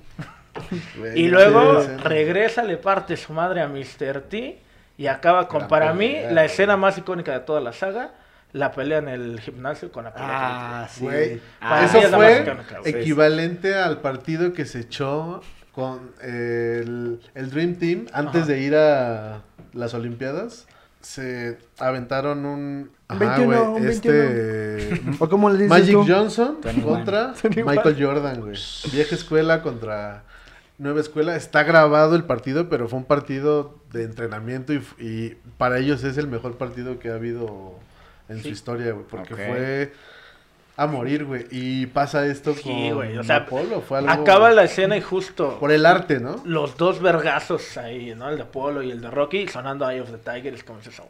Y luego regresa, le parte su madre a Mr. T y acaba con, La para mí, la escena más icónica de toda la saga, la pelea en el gimnasio con Apolo. Ah, sí. Güey, Ah, eso es la fue equivalente al partido que se echó con el, el Dream Team antes Ajá. de ir a las Olimpiadas. Se aventaron un... Un 21, güey, un este... ¿O cómo le dices Magic tú? Johnson Tony contra Tony Michael Jordan, güey. Vieja escuela contra nueva escuela. Está grabado el partido, pero fue un partido de entrenamiento y para ellos es el mejor partido que ha habido en su historia, güey. Porque fue a morir, güey. Y pasa esto Sí, con güey, o sea, Apolo. Fue algo Acaba la escena y justo por el arte, ¿no? los dos vergazos ahí, ¿no? El de Apolo y el de Rocky sonando Eye of the Tiger. Es como dices,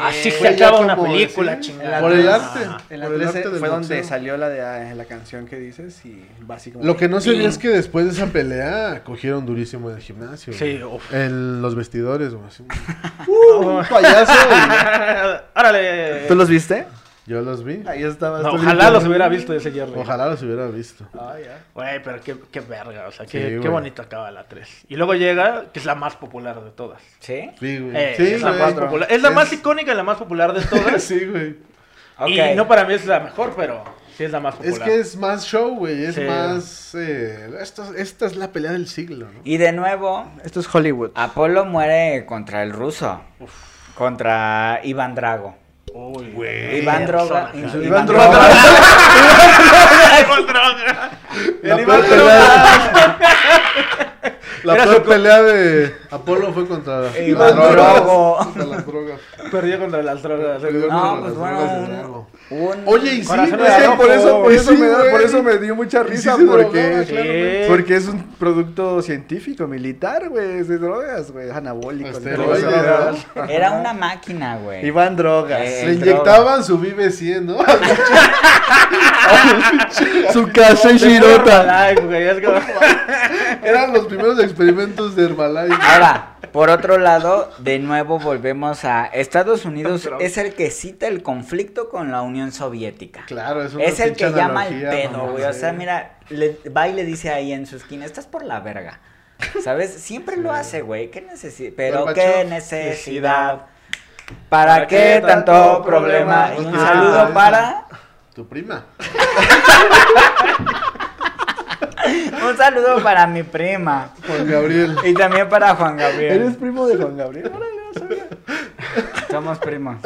así se acaba una película, chingada. Por el Ajá. arte. La por el 13 arte del fue donde boxeo. salió la de ah, la canción que dices y básicamente. Lo que no sabía es que después de esa pelea cogieron durísimo en el gimnasio. Sí, uf. En los vestidores, güey. así. Uh, un payaso. ¡Órale! ¿Tú los viste? Yo los vi. Ahí. No, tú ojalá los hubiera visto ese Jerry. Ojalá los hubiera visto. Ah, ya. Güey, pero qué, qué verga, o sea, Sí, qué, qué bonito acaba la 3. Y luego llega, que es la más popular de todas. ¿Sí? Sí, güey. Eh, sí, es, la más popular. es la más icónica y la más popular de todas. sí, güey. Ok. Y no para mí es la mejor, pero sí es la más Es popular. que es más show, güey. Es Sí. más. eh, esto- esta es la pelea del siglo, ¿no? Y de nuevo, Esto es Hollywood. Apolo muere contra el ruso. Contra Iván Drago. Uy, Iván Droga. Iván Iván Droga. Iván Droga. Iván pelea. La Era peor su co- pelea de Apolo fue contra Iván las drogas. Drogo. Contra las drogas. Perdió contra las drogas. Perdió No, contra pues las bueno, drogas de un- Oye, y sí, de Es que por eso, por eso, sí, me da- por güey. eso me dio mucha sí risa, porque, Sí. porque es un producto científico, militar, güey, es de drogas, güey, anabólico. Drogas. Era una máquina, güey. Iván Drogas. Eh, Le inyectaban su Vive 100, ¿no? Su casa y Shirota. Eran los primeros experimentos de Herbalife. Ahora, por otro lado, de nuevo volvemos a Estados Unidos es el que cita el conflicto con la Unión Soviética. Claro, es una Es el que llama el pedo, güey. O sea, mira, le, va y le dice ahí en su esquina, estás por la verga. ¿Sabes? Siempre lo hace, güey. ¿Qué necesidad? Pero qué necesidad. ¿Para qué tanto problema? Y un Ah, saludo esa. para... Tu prima. Un saludo para mi prima. Juan Gabriel. Y también para Juan ¿Eres Gabriel. primo de Juan Gabriel? Somos primos.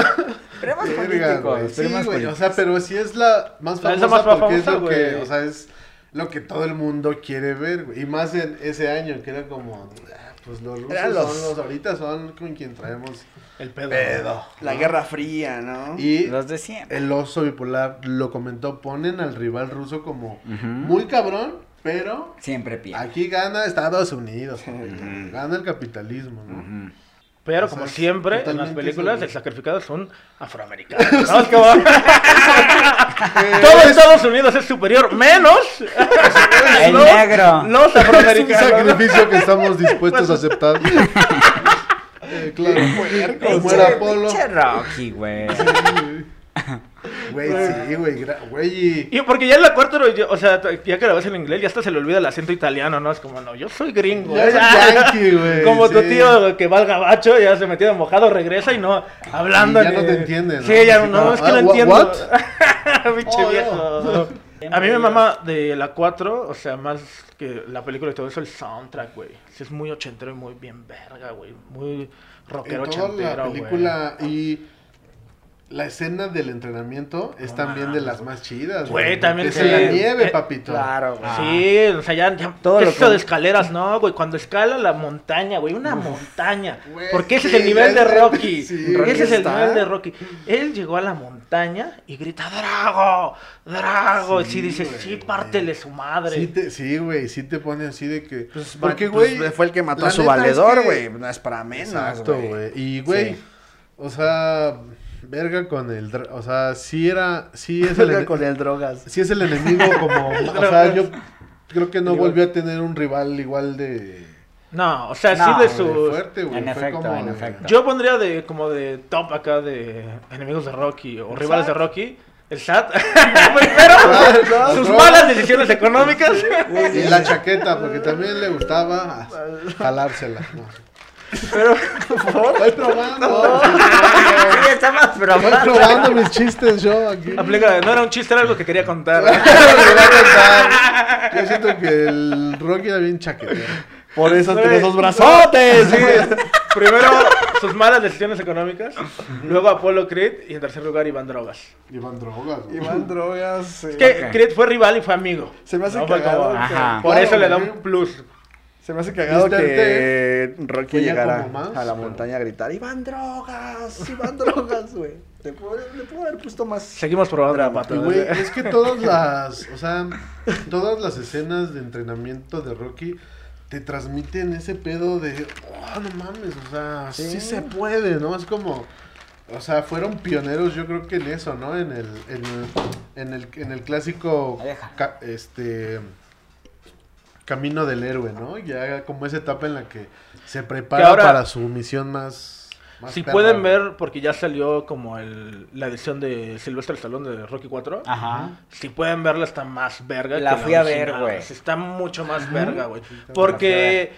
Primos Verga, políticos. Sí, primos güey. O políticos. sea, pero sí es la más famosa la más porque es lo que, o sea, es lo que todo el mundo quiere ver, güey. Y más en ese año que era como, ah, pues los rusos los- son los, ahorita son con quien traemos El pedo. pedo. La Guerra Fría, ¿no? Y Los de siempre. el oso bipolar lo comentó, ponen al rival ruso como muy cabrón, pero Siempre pierde. aquí gana Estados Unidos, gana el capitalismo, ¿no? Pero O sea, como siempre, en las películas, el sacrificado es un afroamericano. ¿no? Es Todo Estados Unidos es superior, menos El los- negro. Los Es un afroamericanos. sacrificio que estamos dispuestos a aceptar. Eh, claro, como era Apolo. Pinche Rocky, güey. Güey, sí, güey, güey. y- porque ya en la cuarta, o sea, ya que la ves en inglés, ya hasta se le olvida el acento italiano, ¿no? Es como, no, yo soy gringo. Ya Ah, yankee, güey, Como tu tío que va al gabacho, ya se metió de mojado, regresa y no, hablando. Y ya no te entiende, ¿no? Sí, ya no, como, es que ah, no wha- entiendo. Pinche Oh, viejo. A mí me mama de la 4, o sea, más que la película y todo eso, el soundtrack, güey. Sí, es muy ochentero y muy bien verga, güey. Muy rockero En toda ochentero, la güey. película y la escena del entrenamiento es también de las más chidas. Güey, también Es sí. en la nieve, Eh, papito. Claro, güey. Sí, o sea, ya, ya Todo lo eso con- de escaleras, no, güey, cuando escala la montaña, güey, una montaña. Güey, Porque ese es el nivel de Rocky. sí. Rocky ese es el nivel de Rocky. Él llegó a la montaña y grita, Drago, Drago. y Sí, dices, güey. sí, pártele su madre. Sí, te, sí, güey, sí te pone así de que... Pues, porque, pues, güey... fue el que mató a su es valedor, que- güey. No es para menos, Exacto, güey. Y, güey, Sí. o sea, verga con el... dra- O sea, sí era... Sí es el, con el drogas. sí es el enemigo como... o sea, yo creo que no volvió a tener un rival igual de... No, o sea, No, sí de de sus... fuerte, güey. En Fue efecto, como en de- efecto. Yo pondría de como de top acá de enemigos de Rocky o rivales de Rocky. El SAT. Primero, sus malas decisiones económicas. Y la chaqueta, porque también le gustaba jalársela. No. Pero, Estoy probando. Sí, estamos Estoy probando. probando mis chistes yo aquí. aplica, no era un chiste, era algo que quería contar. Yo siento que el Rocky era bien chaquetero. Por eso tiene esos brazotes. Sí, primero sus malas decisiones económicas, luego Apollo Creed y en tercer lugar Iván Drogas. Iban drogas. güey. Iván Drogas. sí. Es que Ok. Creed fue rival y fue amigo. Se me hace No cagado. como-. Por Claro, eso le da un plus. Se me hace cagado Mr. que Rocky llegara más, a la pero- montaña a gritar, Iván Drogas, Iván Drogas, güey. Le puedo, haber puesto más... Seguimos probando la pata. Güey, es que todas las, o sea, todas las escenas de entrenamiento de Rocky te transmiten ese pedo de, oh, no mames, o sea, sí, Sí. se puede, ¿no? Es como, o sea, fueron pioneros yo creo que en eso, ¿no? En el, en el, en el, en el clásico, ca- este, camino del héroe, ¿no? Ya como esa etapa en la que se prepara Que ahora- para su misión más... más Si perra, pueden ver, porque ya salió como el, la edición de Silvestre Stallone de Rocky 4. Ajá. Si pueden verla, está más verga. La que fui a ver, güey. Está mucho más verga, güey. Porque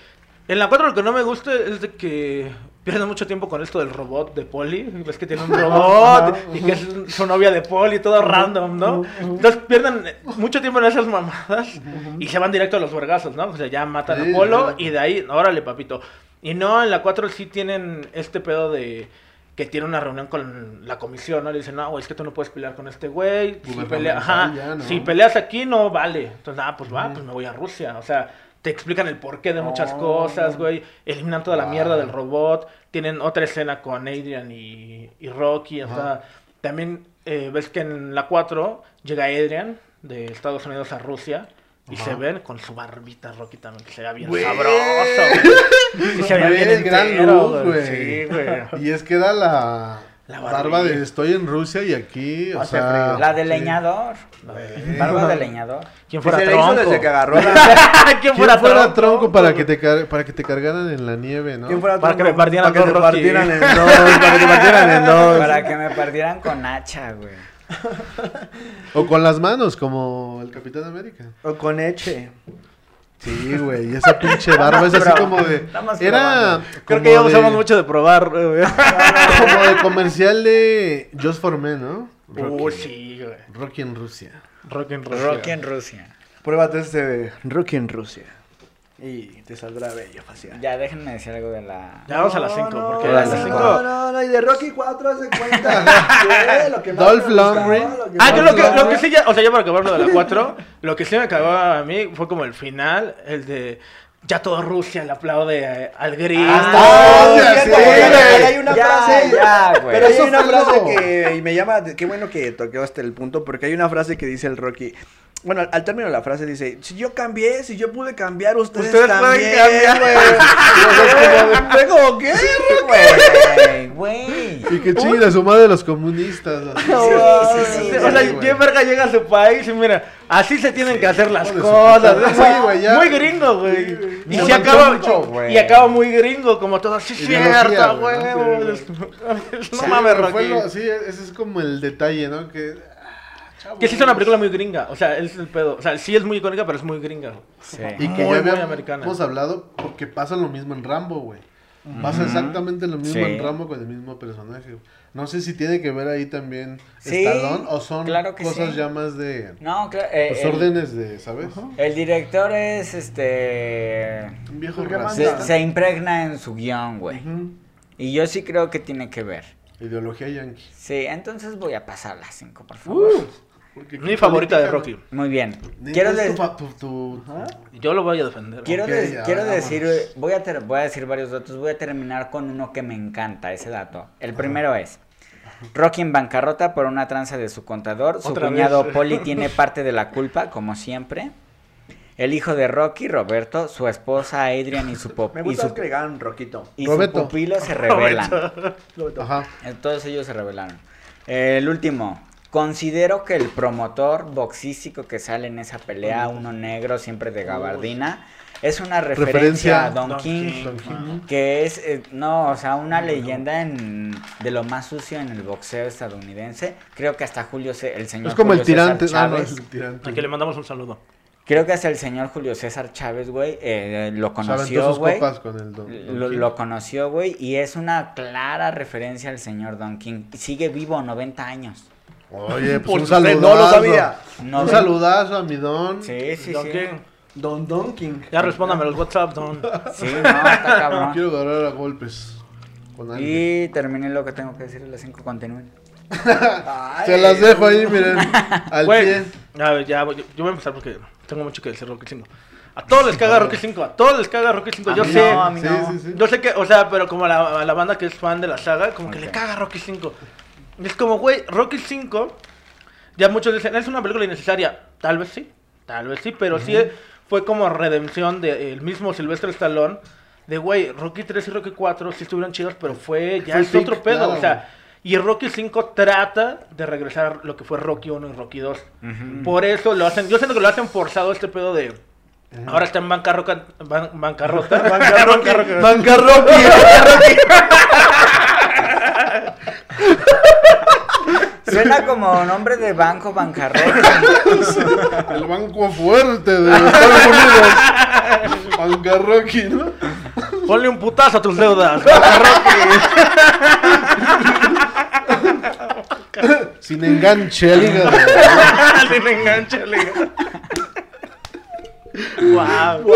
en la 4 lo que no me gusta es de que pierden mucho tiempo con esto del robot de Polly. Ves que tiene un robot y que es su novia de Polly, todo random, ¿no? Entonces pierden mucho tiempo en esas mamadas y se van directo a los vergazos, ¿no? O sea, ya matan Sí, a Polo y de ahí, órale, papito. Y no, en la 4 sí tienen este pedo de que tiene una reunión con la comisión, ¿no? Le dicen, no, güey, es que tú no puedes pelear con este güey. Si, Gubernamental pelea- ajá, ya, ¿no? si peleas aquí, no vale. Entonces, ah, pues va, pues me voy a Rusia. O sea, te explican el porqué de muchas Oh. cosas, güey. Eliminan toda la mierda del robot. Tienen otra escena con Adrian y, y Rocky. O sea, también eh, ves que en la 4 llega Adrian de Estados Unidos a Rusia. Y Ajá. se ven con su barbita Rocky también, que se vea bien Güey. sabroso. güey. Y se Güey, bien gran luz, güey. güey. Sí, güey. Y es que era la, La barba barbilla. de estoy en Rusia y aquí, o sea... La de sí. leñador. Barba de leñador. ¿Quién fuera se le hizo tronco? desde que agarró la... ¿Quién ¿Quién fuera, fuera, tronco, para que te car- para que te cargaran en la nieve, no? ¿Quién fuera Para que tronco? me partieran Para que dos, te partieran en dos, para que te partieran en dos. Para que me partieran con hacha, güey. O con las manos, como el Capitán América. O con Eche. Sí, güey, y esa pinche barba es así como de... Era. Creo que ya de- usamos mucho de probar, güey. Como de comercial de Just for Men, ¿no? Rocky, Uy, sí, güey. Rocky en Rusia. Rock and roll. Rocky en Rusia. Pruébate este Rocky en Rusia. Y te saldrá bello facial. Ya, déjenme decir algo de la... Ya vamos a las 5, no, porque a a las las cinco. 5... No, no, no, y de Rocky 4 hace cuenta. Sí, lo que más Dolph Lundgren. Ah, yo lo que, lo que sí ya, o sea, ya para acabar lo de la 4, lo que sí me cagaba a mí fue como el final, el de ya todo Rusia le aplaude eh, al gris. Ah, Oh, sé, pero güey. hay una Ya, frase. ya, güey. Pero hay una frase que y me llama. Qué bueno que toqué hasta el punto, porque hay una frase que dice el Rocky. Bueno, al, al término de la frase dice: Si yo cambié, si yo pude cambiar, ustedes, Ustedes pueden también. cambiar. güey". Como, ¿qué? Güey, güey. Y que chinguen a su madre los comunistas. así. Sí, sí, sí. o sea. ¿qué verga llega a su país? Y mira, así se tienen que hacer las cosas. Muy gringo, güey. Y Se acaba, y acaba muy gringo, como todo. Sí, cierto, güey. ¿no? Mames, Rocky. sí, ese es como el detalle, ¿no? Que... Que sí es una película muy gringa, o sea, es el pedo. O sea, sí es muy icónica, pero es muy gringa. Sí. Y que Muy, ya muy habíamos americana. hablado porque pasa lo mismo en Rambo, güey. Pasa exactamente lo mismo Sí. en Rambo con el mismo personaje. No sé si tiene que ver ahí también Sí, Stallone o son claro cosas sí. ya más de No, claro. eh, pues, el, órdenes de, ¿sabes? el director es este. Un viejo. Se, se impregna en su guion, güey. Y yo sí creo que tiene que ver. Ideología yankee. Sí, entonces voy a pasar las 5, por favor. Porque Mi favorita de Rocky. Muy bien. Quiero, Es de- tu fa- tu- tu- Yo lo voy a defender. quiero, Ok, de- ya, quiero decir, voy a, ter- voy a decir varios datos. Voy a terminar con uno que me encanta, ese dato. El primero es, Rocky en bancarrota por una tranza de su contador. Su cuñado vez. Polly tiene parte de la culpa, como siempre. El hijo de Rocky, Roberto, su esposa Adrian y su, pop- Me y gusta su, que agregaran Roquito. y Roberto. su pupilo se rebelan. Ajá. Eh, Todos ellos se revelaron. El último. Considero que el promotor boxístico que sale en esa pelea, uno negro, siempre de gabardina, es una referencia, Referencia. a Don, Don King, King. Don King. que es, eh, no, o sea, una leyenda en, de lo más sucio en el boxeo estadounidense. Creo que hasta Julio, Ce- el señor Es como el Julio César tirante. Ah, no, Chávez, es el tirante. A que le mandamos un saludo. creo que hasta el señor Julio César Chávez, güey, eh, lo conoció, güey. copas con el Don- Don Lo, lo conoció, güey, y es una clara referencia al señor Don King. Sigue vivo, 90 años. Oye, pues Por un saludazo. no lo sabía. No, un saludazo a mi don. Sí, sí, Don sí. King, Don Don King. Ya respóndame los WhatsApp, Don. Sí, no, está No cabrón. quiero agarrar a golpes con alguien. Y terminé lo que tengo que decir a las 5 continúen. Se las dejo ahí, miren. Al Güey, pie. a ver, ya, voy- yo voy a empezar porque tengo mucho que decir Rocky 5. A todos les caga Rocky 5, a todos les caga Rocky 5. A Yo mí sé, no, a mí Sí, no. sí, sí. yo sé que, o sea, pero como a la, a la banda que es fan de la saga, como que Ok. le caga Rocky 5. Es como, güey, Rocky 5, ya muchos dicen, es una película innecesaria. Tal vez sí, tal vez sí, pero sí fue como redención del mismo Sylvester Stallone. De, güey, Rocky 3 y Rocky 4 sí estuvieron chidos, pero fue, ya Fue es otro pedo. claro, o sea, y Rocky 5 trata de regresar lo que fue Rocky 1 y Rocky 2. Por eso lo hacen, yo siento que lo hacen forzado este pedo de... Ahora está en bancarrota. ban- bancarrota. bancarrota. Bancarroqui. Suena como nombre de banco bancarrota. El banco fuerte de Estados Unidos. Bancarroqui, ¿no? Ponle un putazo a tus deudas. Sin enganche al hígado. Sin enganche, liga. Wow.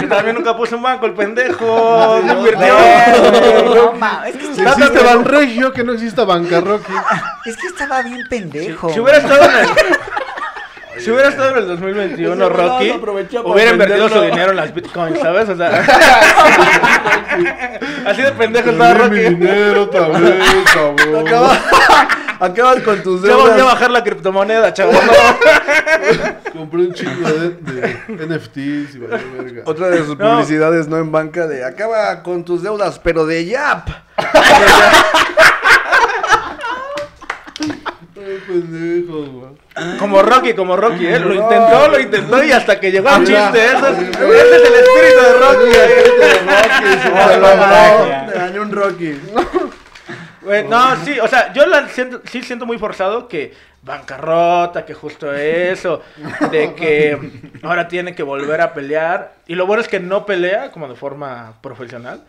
Que también nunca puso un banco el pendejo. No invirtió. no, es, que Si estaba, existe Banregio, que no exista Bancarroqui. es que estaba bien pendejo. Si hubiera estado en el. Si hubiera estado en el 2021, Ese güey Rocky, lo aprovechó para hubiera invertido su dinero en las bitcoins, ¿sabes? O sea, así de pendejo estaba Perdí mi Rocky. dinero otra vez, cabrón. Acabas, con tus Ya volvió a deudas. bajar la criptomoneda, chavo. Compré un chingo de, de NFTs y valió verga. Otra de sus No. publicidades, no en banca, de acaba con tus deudas, pero de Yap. Ay, pendejo, güey. Como Rocky, como Rocky, ¿eh? Lo intentó, lo intentó y hasta que llegó al chiste. Eso es, ese es el espíritu de Rocky. ¿eh? Se lo magia. logró. Te dañó un Rocky. Güey, no, sí, o sea, yo la siento, sí siento muy forzado que bancarrota, que justo eso, de que ahora tiene que volver a pelear. Y lo bueno es que no pelea como de forma profesional,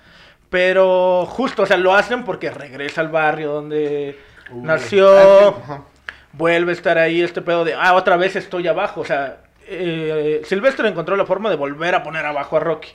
pero justo, o sea, lo hacen porque regresa al barrio donde nació, Ajá. vuelve a estar ahí este pedo de, ah, otra vez estoy abajo. O sea, eh, Silvestre encontró la forma de volver a poner abajo a Rocky.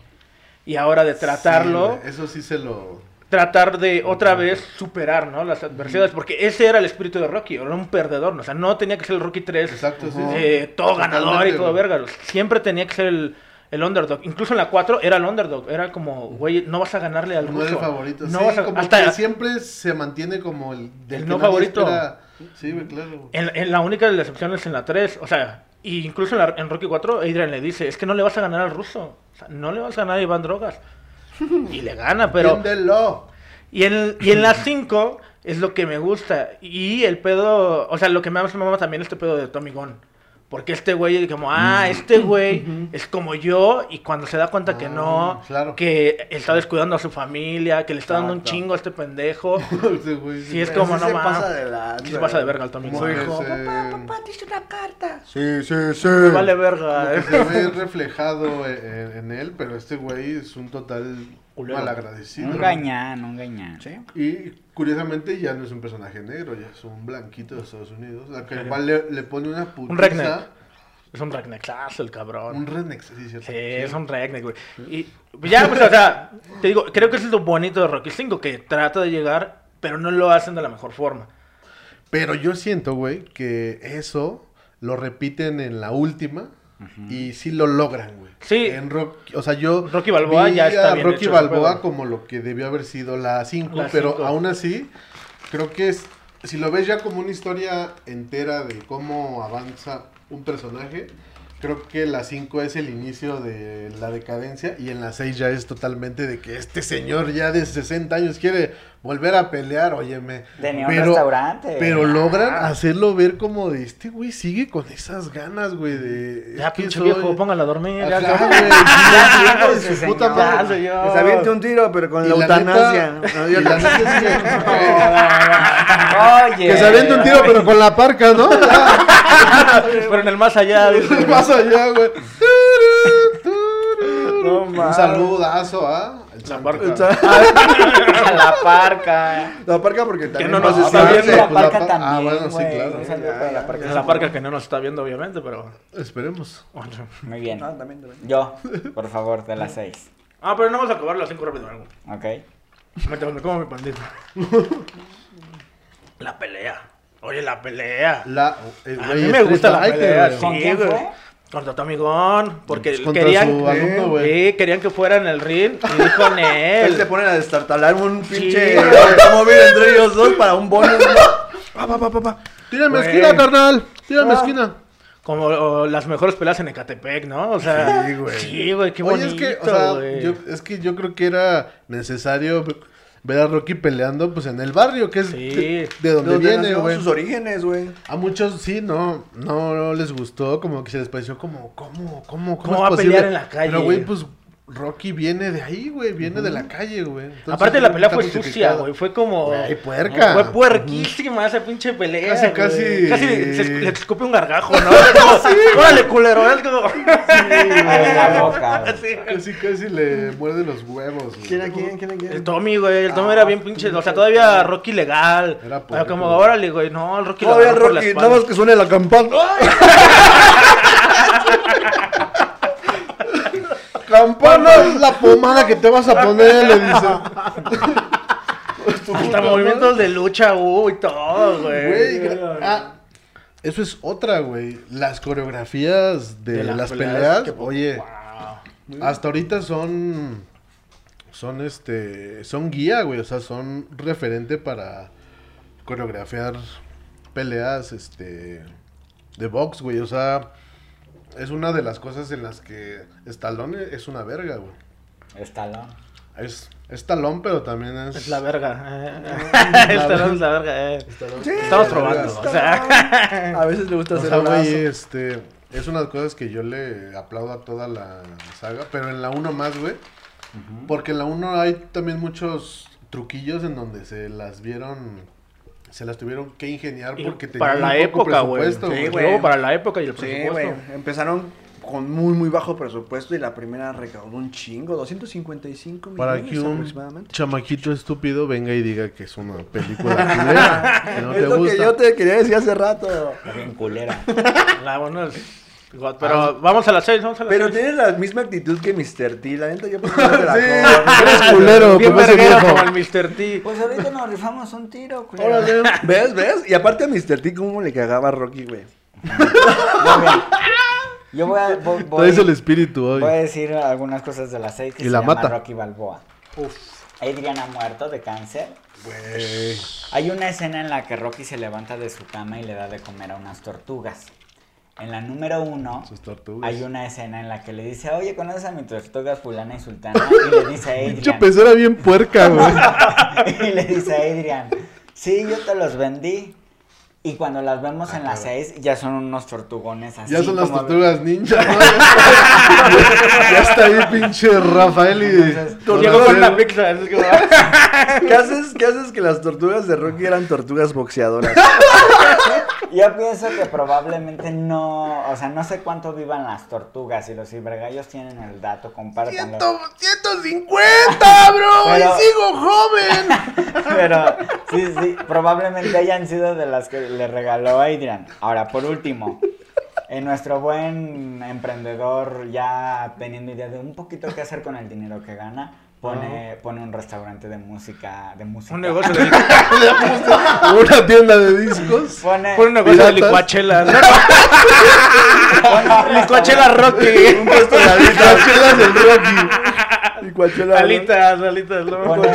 Y ahora de tratarlo Sí, eso sí se lo. Tratar de otra vez superar, ¿no? Las adversidades, porque ese era el espíritu de Rocky, era un perdedor, ¿no? o sea, no tenía que ser el Rocky 3, Exacto, sí. eh, todo ganador y todo verga, siempre tenía que ser el, el underdog, incluso en la 4 era el underdog, era como, güey, no vas a ganarle al No ruso, favorito. no sí, vas a, como hasta que siempre se mantiene como el. del El no favorito. espera. Sí, claro. en, en la única de las excepciones es en la 3, o sea, y incluso en, la- en Rocky 4, Adrian le dice, es que no le vas a ganar al ruso, o sea, no le vas a ganar a Iván Drogas, y le gana, pero... Entiéndelo. Y en, y en las 5 es lo que me gusta. Y el pedo, o sea, lo que más me mama también es este pedo de Tommy Gunn. Porque este güey, como, ah, este güey es como yo. Y cuando se da cuenta que no, Ah, claro. que está descuidando a su familia, que le está dando un chingo a este pendejo. Güey, sí. Sí, es como, no se mames. pasa de la- Sí se pasa de verga el Tommy Como Gunn. que hijo. se- dice una carta. Sí, sí, sí. Me vale verga. eh. se ve reflejado en, en él, pero este güey es un total Culero. malagradecido. Un gañán, un gañán. Sí. Y curiosamente ya no es un personaje negro, ya es un blanquito de Estados Unidos. A que igual le, le pone una putiza. Un redneck. Es un redneckazo el cabrón. Un redneck, sí, cierto. Sí, es un redneck, güey. Y ya, pues, o sea, te digo, creo que es lo bonito de Rocky 5, que trata de llegar pero no lo hacen de la mejor forma. Pero yo siento, güey, que eso lo repiten en la última y sí lo logran, güey. Sí. En Rock, o sea, yo Rocky Balboa vi ya está a bien Rocky hecho Balboa como lo que debió haber sido la 5, La pero cinco. aún así creo que es si lo ves ya como una historia entera de cómo avanza un personaje, creo que la 5 es el inicio de la decadencia y en la 6 ya es totalmente de que este señor ya de 60 años quiere volver a pelear, óyeme. Tenía un restaurante. Pero logran Ah. hacerlo ver como de este güey sigue con esas ganas, güey, de... Ya, pinche soy- viejo, póngala a dormir. ya, Ajá, ya. güey, Ya, sí, puta madre. Se aviente un tiro, pero con Y la eutanasia. No, yo la neta es que, Oye. que se aviente un tiro, pero con la parca, ¿no? Pero en el más allá, dice. Más allá, güey. No Un saludazo a el La Santo. barca. A la parca. La parca porque también no pasa nos está viendo. la pues, la parca pa- también, ah, bueno, sí, claro. La parca. Es la parca que no nos está viendo, obviamente, pero. Esperemos. Muy bien. Ah. Yo, por favor, de las seis. Ah, pero no vamos a acabar las cinco rápido. algo. ¿Ok? Me como mi pandita. La pelea. Oye, la pelea. La, A mí me gusta la pelea, sí. ¿Con quién güey. fue? Contra Tommy Gunn, porque Pues querían, su alumno, sí, querían que fuera en el ring y dijo en Él se ponen a destartalar un pinche Sí. automóvil entre ellos dos para un bonus. ¿no? Pa, pa, pa, pa, pa. Tírame Güey. esquina, carnal. Tírame Ah. esquina. Como o, las mejores peleas en Ecatepec, ¿no? O sea, Sí, güey. sí, güey, qué Oye, bonito, es que, o sea, yo, es que yo creo que era necesario ver a Rocky peleando pues en el barrio, que es Sí. de, de donde Donde viene, güey. sus orígenes, güey. A muchos sí, no, no les gustó, como que se les pareció como, ¿cómo, cómo, cómo, ¿Cómo es va a pelear en la calle? Pero, güey, pues Rocky viene de ahí, güey, viene de la calle, güey. Entonces, Aparte la pelea fue sucia, güey. Fue como. Güey, puerca. Fue puerquísima esa pinche pelea. Casi, güey. casi- Casi le, se- le escupe un gargajo, ¿no? Como, Órale, culero. Es como. En la boca. güey. Sí. Casi, casi le muerde los huevos, güey. ¿Quién a quién? ¿Quién a quién? El Tommy, güey. El Tommy era bien pinche. O sea, todavía Rocky legal. Era Pero puerco, como, órale, güey. No, el Rocky Todavía Rocky, nada más que suene la campana. Campana es la pomada que te vas a poner, le dice. Hasta movimientos de lucha hubo y todo, güey. Ah, eso es otra, güey. Las coreografías de, De las las peleas, oye, Wow. hasta ahorita son, son este, son guía, güey. O sea, son referente para coreografiar peleas, este, de box, güey. O sea, es una de las cosas en las que Stallone es una verga, güey. Estalón. Es, es talón, pero también es... Es la verga. eh. Esta no es la verga, eh. Estamos probando. O sea. A veces le gusta O hacer sea, brazo. güey, este, es una de las cosas que yo le aplaudo a toda la saga, pero en la 1 más, güey. Porque en la 1 hay también muchos truquillos en donde se las vieron, se las tuvieron que ingeniar porque para tenían la muy poco época, güey. presupuesto, Sí. Luego para la época y el Sí, güey. presupuesto. Empezaron con muy, muy bajo presupuesto y la primera recaudó un chingo, 255 millones Para que un aproximadamente. chamaquito estúpido venga y diga que es una película culera, que no es te lo gusta. que yo te quería decir hace rato. Bien culera. La bueno es. God, Pero vamos a las seis, vamos a las Pero seis. tienes la misma actitud que Mr. T, la neta yo por no la Sí, eres culero, Bien como ese verguero viejo. como el Mr. T. Pues ahorita nos rifamos un tiro, culero. Órale. ¿Ves? ¿Ves? Y aparte a Mr. T, ¿cómo le cagaba a Rocky, güey? Yo voy a, voy, voy- el espíritu hoy. voy a decir algunas cosas de las seis que Y se la llama mata. Rocky Balboa. Adrian ha muerto de cáncer. Güey. Hay una escena en la que Rocky se levanta de su cama y le da de comer a unas tortugas. En la número uno Sus tortugas. hay una escena en la que le dice, oye, ¿conoces a mi tortuga fulana y sultana? Y le dice a Pinche Adrian, pezora bien puerca, güey. y le dice a Adrian, sí, yo te los vendí. Y cuando las vemos en las seis, ya son unos tortugones así. Ya son las tortugas ninja. ¿no? ya está ahí pinche Rafael y. Entonces, Llegó con es como- ¿Qué haces, ¿Qué haces que las tortugas de Rocky eran tortugas boxeadoras? Yo pienso que probablemente no, o sea, no sé cuánto vivan las tortugas y los cibergallos tienen el dato, compártanlo. 150, bro. Pero- Y sigo joven. Pero sí, sí, probablemente hayan sido de las que le regaló Adrian. Ahora, por último, en nuestro buen emprendedor ya teniendo idea de un poquito qué hacer con el dinero que gana, pone, pone un restaurante de música, de música. Un negocio de, Una tienda de discos. Pone, pon un negocio de Piratas. licuachelas. Licuachelas Rocky. Un puesto de alitas. Las chelas del Rocky. Cualquiera. Alitas, alitas. Rocky. por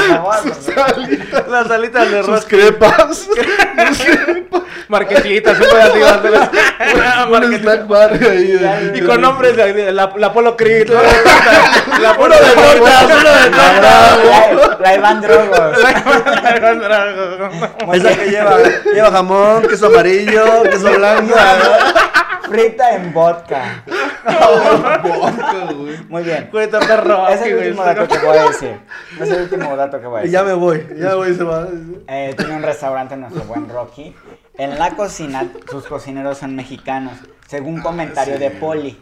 favor, por favor. Las alitas de Sus Rocky. crepas. Marquesitas, siempre así. ¿no? Un snack bar ahí. Y con nombres de, la, la Polo Creed. La Polo de tortas, uno de La, la Iván Drogos. Muy Esa que lleva, lleva jamón, queso amarillo, queso blanco. Frita en vodka. Vodka, güey. Muy bien. Güey, torta Rocky, Es el güey. último dato que voy a decir. Es el último dato que voy a decir. ya me voy, ya me voy, se va. Eh, tiene un restaurante nuestro buen Rocky. En la cocina, sus cocineros son mexicanos, según comentario de Poli.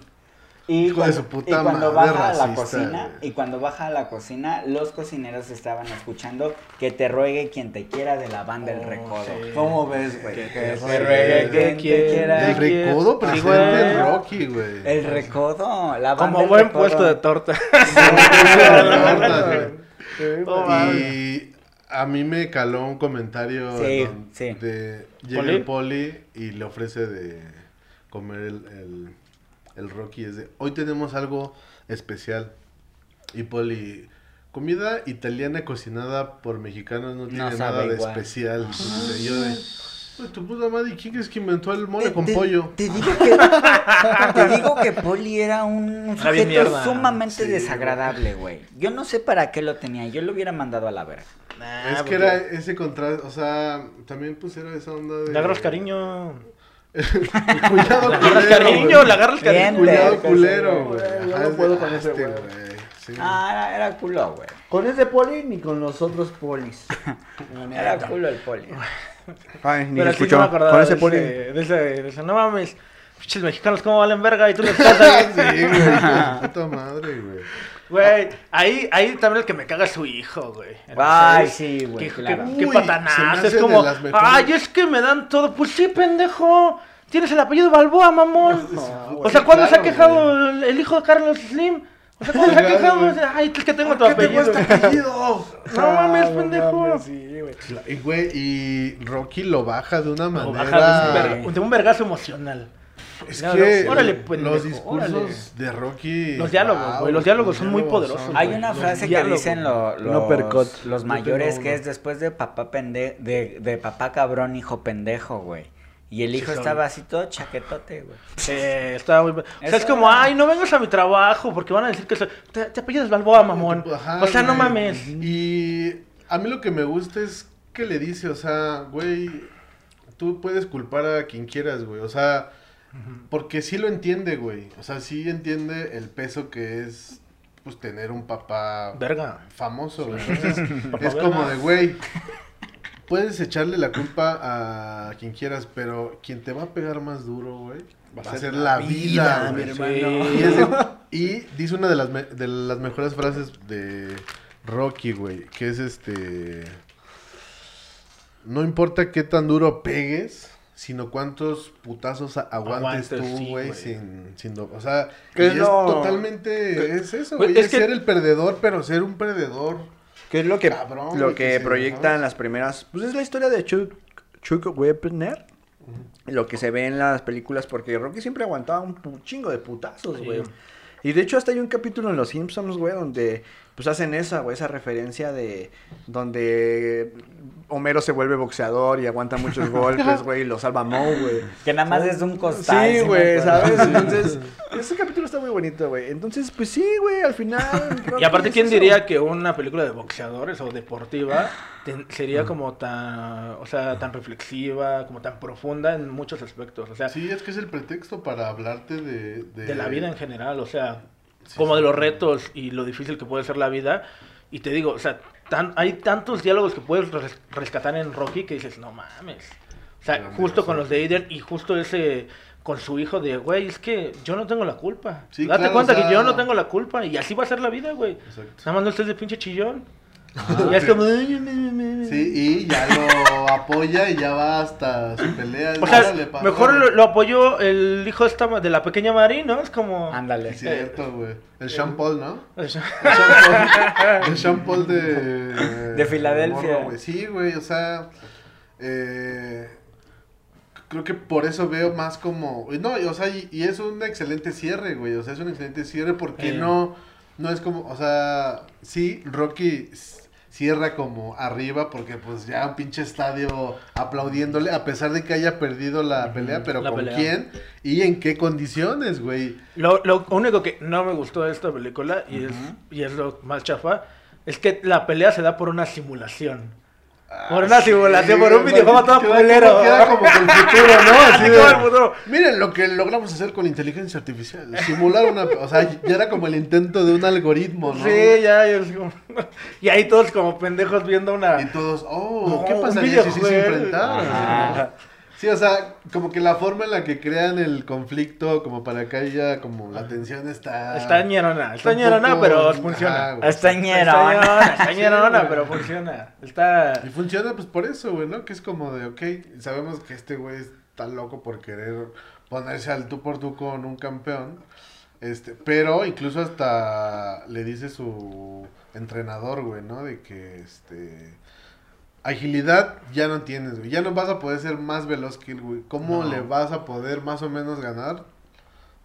Y Hijo de cuando, su puta y cuando madre, baja a la cocina, güey. y cuando baja a la cocina, los cocineros estaban escuchando que te ruegue quien te quiera de la banda El Recodo. sí. ¿Cómo ves, güey? Que Que te te ruegue quien te quiera. El recodo Sí, presente en Rocky, güey. El Recodo, la banda Como El buen Recodo. puesto de torta. Y a mí me caló un comentario Sí, don- sí. de llega ¿Poli? el poli y le ofrece de comer el, el, el Rocky. Es de, hoy tenemos algo especial. Y poli, comida italiana cocinada por mexicanos no tiene nada de igual. especial. Y yo de, "Pues, tu puta madre, ¿quién crees que inventó el mole Te- con te- pollo? Te digo que, te digo que Poli era un sujeto sumamente Sí, desagradable, güey. Yo no sé para qué lo tenía. Yo lo hubiera mandado a la verga. Nah, es que era ese contraste, o sea, también pues era esa onda de... Le agarras cariño. Cuidado, Le agarras culero, cariño, agarras Bien, cariño. Cuidado, culero, sí, güey. yo no puedo con ah, ese este, güey. sí. Ah, era, era culo, güey. Con ese poli ni con los otros polis. Era culo el Poli. Ay, ni Pero sí escuchó. no me acordaba con de ese poli. de ese, de ese, no mames, pinches mexicanos cómo valen verga y tú les estás ahí. Sí, güey, puta madre, güey. Güey, ahí, ahí también el que me caga es su hijo, güey. Ay, sí, güey, Qué, claro. qué- qué Uy, se me patanazo. Es como, ay, es que me dan todo. Pues sí, pendejo. Tienes el apellido Balboa, mamón. o Sí, sea, ¿cuándo se ha quejado el, el hijo de Carlos Slim? O sea, ¿cuándo se ha quejado? Ay, es que tengo tu ¿Qué tengo apellido. este apellido? No mames, pendejo. Y, güey, y Rocky lo baja de una manera... baja de un, ver- de un vergazo emocional. Es que órale, los pendejo, discursos órale. de Rocky... Los diálogos, wow, güey, los diálogos son muy poderosos, son- Hay una los frase que dicen lo- los, los Yo mayores que es después de papá pende de, de papá cabrón, hijo pendejo, güey. Y el hijo son. estaba así todo chaquetote, güey. Sí, estaba muy... O sea, es como, ay, no vengas a mi trabajo porque van a decir que soy... Te, te apellidas Balboa, mamón. Ajá, o sea, no mames. Y a mí lo que me gusta es que le dice, o sea, güey, tú puedes culpar a quien quieras, güey. O sea, porque sí lo entiende, güey. O sea, sí entiende el peso que es, pues, tener un papá Verga. famoso, güey. Entonces, es verga. como de, güey, puedes echarle la culpa a quien quieras, pero quien te va a pegar más duro, güey, va a ser la vida, mi hermano. Y, es de- y dice una de las, me- de las mejores frases de Rocky, güey, que es este... No importa qué tan duro pegues, sino cuántos putazos aguantes Aguantes, tú, sí, güey, güey. sin, sin... do- O sea, Que y es totalmente... Es eso, Güey, güey, es es, que- ser el perdedor, pero ser un perdedor. ¿Qué es lo que, Cabrón, lo güey, que que se- proyectan ¿sabes? las primeras? Pues es la historia de Chuck, Chuck Wepner. Lo que se ve en las películas, porque Rocky siempre aguantaba un pu- chingo de putazos, Sí. güey. Y de hecho hasta hay un capítulo en Los Simpsons, güey, donde pues hacen esa, güey, esa referencia de donde Homero se vuelve boxeador y aguanta muchos golpes, güey, y lo salva Moe, güey. Que nada más es de un costal. Sí, güey. ¿sabes? Entonces, ese capítulo está muy bonito, güey. Entonces, pues sí, güey, al final. Y aparte, ¿quién eso. diría que una película de boxeadores o deportiva ten- sería como tan, o sea, tan reflexiva, como tan profunda en muchos aspectos? O sea, Sí, es que es el pretexto para hablarte de... de la vida en general, o sea, Sí, como sí. de los retos y lo difícil que puede ser la vida. Y te digo, o sea, tan- hay tantos diálogos que puedes res- rescatar en Rocky que dices, no mames. O sea, justo con los de Aiden y justo ese con su hijo de, güey, es que yo no tengo la culpa. Sí, Date claro, cuenta o sea- que yo no tengo la culpa y así va a ser la vida, güey. Exacto. Nada más no estés de pinche chillón. Y es como... Sí, y ya lo apoya y ya va hasta su pelea. O sea, mejor lo, lo apoyó el hijo esta de la pequeña Marie, ¿no? Es como... Ándale. Es cierto, güey. El Sean Paul, ¿no? El Sean Paul, el Sean Paul de... De Filadelfia. morro. Sí, güey, o sea... eh, creo que por eso veo más como... No, y, o sea, y, y es un excelente cierre, güey. O sea, es un excelente cierre porque Sí. no... No es como... O sea, sí, Rocky cierra como arriba porque pues ya un pinche estadio aplaudiéndole a pesar de que haya perdido la pelea, pero la ¿con pelea. quién? ¿Y en qué condiciones, güey? Lo, lo único que no me gustó de esta película, y, es, y es lo más chafa, es que la pelea se da por una simulación. Por una simulación, por un videojuego todo Queda- culero. Queda como que el futuro, ¿no? Así de- como el futuro. Miren lo que logramos hacer con inteligencia artificial. Simular una... O sea, ya era como el intento de un algoritmo, ¿no? Sí, ya, ya es como- Y ahí todos como pendejos viendo una... Y todos, oh, ¿qué pasaría si sí se enfrentaran? Sí, o sea, como que la forma en la que crean el conflicto, como para que haya como la tensión está... Está ñerona, está ñerona, poco- pero funciona. güey. Está ñerona. está ñerona, pero funciona. Está... Y funciona pues por eso, güey, ¿no? Que es como de, ok, sabemos que este güey está loco por querer ponerse al tú por tú con un campeón. Este, pero incluso hasta le dice su entrenador, güey, ¿no? De que, este, agilidad ya no tienes, güey. Ya no vas a poder ser más veloz que él, güey. ¿Cómo No. le vas a poder más o menos ganar?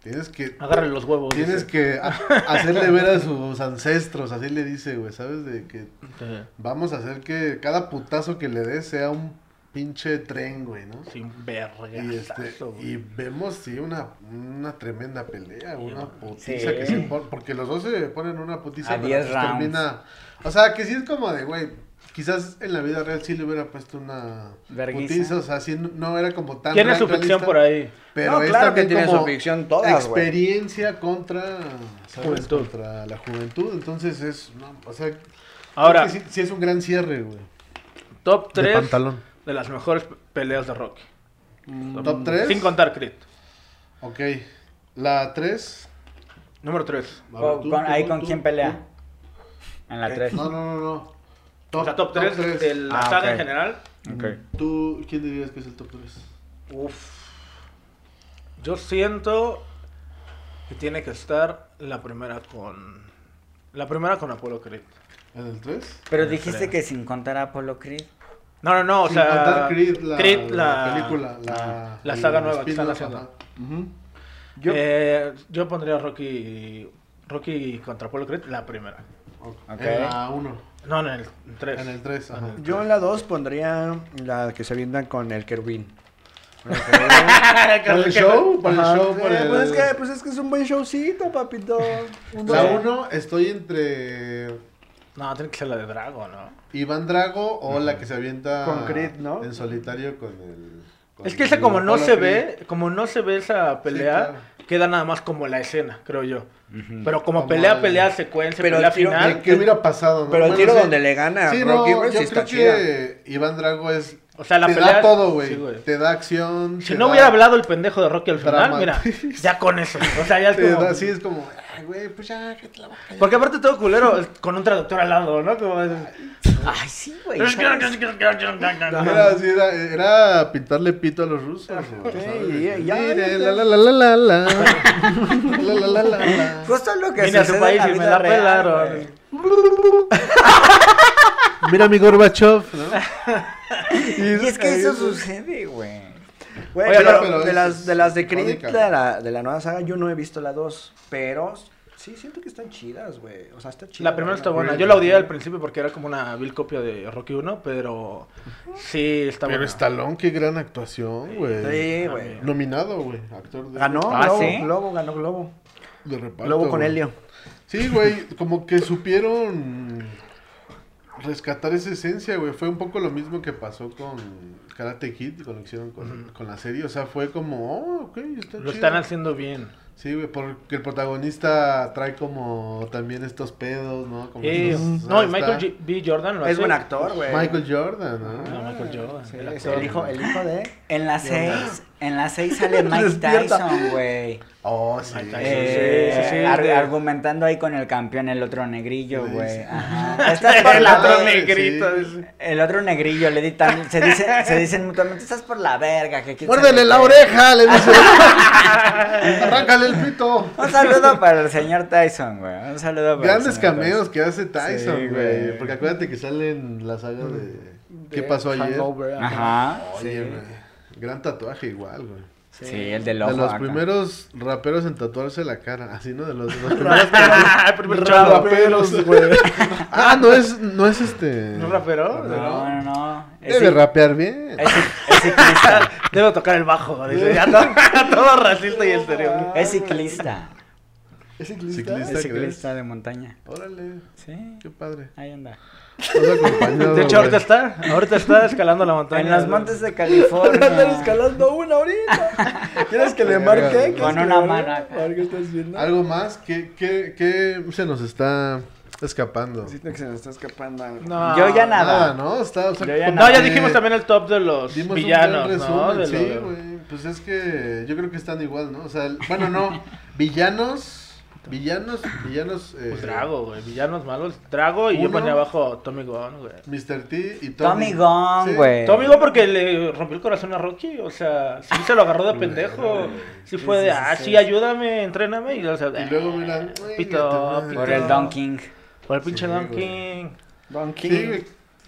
Tienes que... Agárrale los huevos. Tienes dice. que hacerle ver a sus ancestros, así le dice, güey, ¿sabes? De que Sí, Vamos a hacer que cada putazo que le des sea un pinche tren, güey, ¿no? Sin verga. Y, este, y vemos, sí, una, una tremenda pelea, una putiza Sí. que se pone, porque los dos se ponen una putiza, A pero 10 pues rounds. termina, o sea, que sí es como de, güey, quizás en la vida real sí le hubiera puesto una Verguiza. putiza, o sea, sí no, no era como tan Tiene su ficción por ahí. Pero No, es claro que tiene como su ficción todas, güey. experiencia contra, ¿sabes? Juventud. Contra la juventud, entonces es, no, o sea, Ahora, sí, sí es un gran cierre, güey. top De 3 pantalón. de las mejores peleas de Rocky. Top 3. Sin contar Creed. Ok. La 3. Número 3. Con- con- ahí con quién pelea. En la 3. No, no, no, no. O sea, top 3 tres. de la Ah, saga ok. en general. ¿Tú quién dirías que es el top 3? Uf. Yo siento que tiene que estar la primera con. La primera con Apollo Creed. ¿En el 3? Pero Creo. dijiste que sin contar a Apollo Creed. No, no, no, o Sin sea. contar Creed, la, Creed, la película. La, la el saga nueva que están haciendo. Yo, Eh, yo pondría Rocky. Rocky contra Apollo Creed, la primera. Ok. Ok. En la 1. No, en el 3. En el 3, ajá. yo en la 2 pondría la que se avientan con el Kerwin. ¿Por el show? ¿Por el show? Por el... pues, es que, pues es que es un buen showcito, papito. Un La buen- 1 estoy entre No, tiene que ser la de Drago, ¿no? Iván Drago o la que se avienta Con Creed, ¿no? en solitario con el... con Es que esa como no se Creed. ve, como no se ve esa pelea, claro. Queda nada más como la escena, creo yo. Ujú. Pero como, Como pelea, el- pelea, secuencia, Pero pelea el tiro- final. ¿Qué, hubiera pasado? no? Pero el Bueno, tiro sí. donde le gana a Sí, Rocky, no, yo sí creo está chida. que Iván Drago es... O sea, la te pelea. da todo, güey. Sí, te da acción. Si te no da- hubiera hablado el pendejo de Rocky al final, drama. mira, ya con eso. O sea, ya es Te como. da, sí, es como, ay, güey, pues ya, que te la boca. ya". Porque aparte todo culero con un traductor al lado, ¿no? Como... Ay, sí, güey. Era, así, era, era pintarle pito a los rusos. Sí, Mire, la, la, la, la, la, la. La, la, la, la, la. Justo lo que Vine a su país y me la pelaron. Mira mi Gorbachev, ¿no? Y es que eso sucede, güey. Güey, Oye, pero, pero de, las, de las de Creed, de la, de la nueva saga, yo no he visto la 2. Pero sí, siento que están chidas, güey. O sea, está chida. La primera está buena. Yo la odié al principio porque era como una vil copia de Rocky 1, pero sí está Pero buena. Stallone, qué gran actuación, güey. Sí, güey. Nominado, güey. Actor de, Ganó Ah, Globo, ¿sí? Globo, ganó Globo. de reparto. Globo con. Helio. Sí, güey, como que supieron rescatar esa esencia, güey. Fue un poco lo mismo que pasó con Karate Kid, con lo que hicieron con, con la serie. O sea, fue como, oh, ok, está Lo chido. están haciendo bien. Sí, güey, porque el protagonista trae como también estos pedos, ¿no? Como Eh, estos- no, y Michael G- B. Jordan lo hace. Es buen actor, güey. Michael Jordan, No, ¿no? Michael Jordan. Sí, el es actor. el hijo, el hijo de... En la 6, en la 6 sale Mike. Tyson, güey. Oh, sí. Mike Tyson. Eh, sí, sí, sí, ar- de- argumentando ahí con el campeón, el otro negrillo, güey. sí. Ajá. Estás por El la otro verga. negrito. El otro negrillo le di tan- se dice, se dicen mutuamente, estás por la verga, que Muérdele la qué". oreja, le dice. Arráncale el pito. Un saludo para el señor Tyson, güey. Un saludo para Grandes el señor cameos que hace Tyson, güey. Porque acuérdate que sale en la saga de. ¿Qué pasó ayer? Hangover, Tyson. ajá. Ajá. Oye, güey. Gran tatuaje igual, güey. Sí, el del De los acá. primeros raperos en tatuarse la cara. Así, ¿no? De los, de los primeros El primer chavo. raperos, güey. Ah, no es, no es este. ¿No rapero? No, no, no. Debe rapear bien. es cic- es ciclista. Debo tocar el bajo. Dice, ya todo, todo racista y estéreo. Es ciclista. ¿Es ciclista? Ciclista. Es ¿crees? ciclista de montaña. Órale, Sí, qué padre. ahí anda. De hecho, ahorita está. Ahorita está escalando la montaña. En los montes de California. escalando una ahorita. ¿Quieres que le marque? ¿Quieres Con una le marque? maraca. A ver qué estás viendo. ¿Algo más? ¿Qué, qué, qué se nos está escapando? Siento que se me está escapando algo. No. Yo ya Nada, nada. ¿no? Está, o sea, Yo ya No, ya dijimos también el top de los dimos un villanos, resumen, De sí, lo- güey. Pues es que yo creo que están igual, ¿no? O sea, el- bueno, no. Villanos. Villanos. Villanos. Eh, Pues Drago, güey. Villanos malos. Drago y yo ponía abajo Tommy Gunn, güey. Mr. T y Tommy Tommy. Gunn, Sí. güey. Tommy Gunn porque le rompió el corazón a Rocky. O sea, sí se lo agarró de pendejo. Sí fue de, ah, sí, ayúdame, entréname. Y, o sea, Y luego, mira. ay, Pito, madre. Por el Don King. Por el pinche Sí, Don. King. Don King. Sí.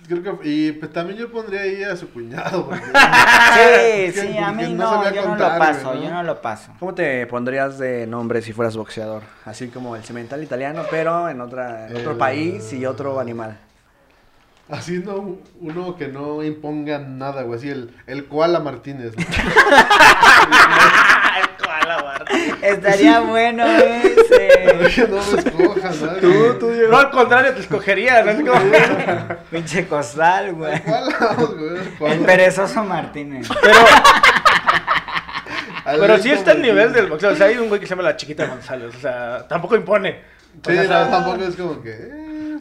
Creo que, y pues también yo pondría ahí a su cuñado. porque- Sí, sí, a mí no no, yo no lo paso, yo no lo paso. ¿Cómo te pondrías de nombre si fueras boxeador? Así como el cemental italiano, pero en, otra, en otro El- país y otro animal. Así no, uno que no imponga nada, güey. Así el, el Koala Martínez. Estaría bueno ese. no me escojan, ¿no? Tú, tú. No, al contrario, te escogería. ¿no? Es como- Pinche costal, güey. Güey. El perezoso Martínez. Pero, pero sí está el nivel del boxeo. O sea, hay un güey que se llama la chiquita González. O sea, tampoco impone. Sí, O sea, no, tampoco es como que. eh,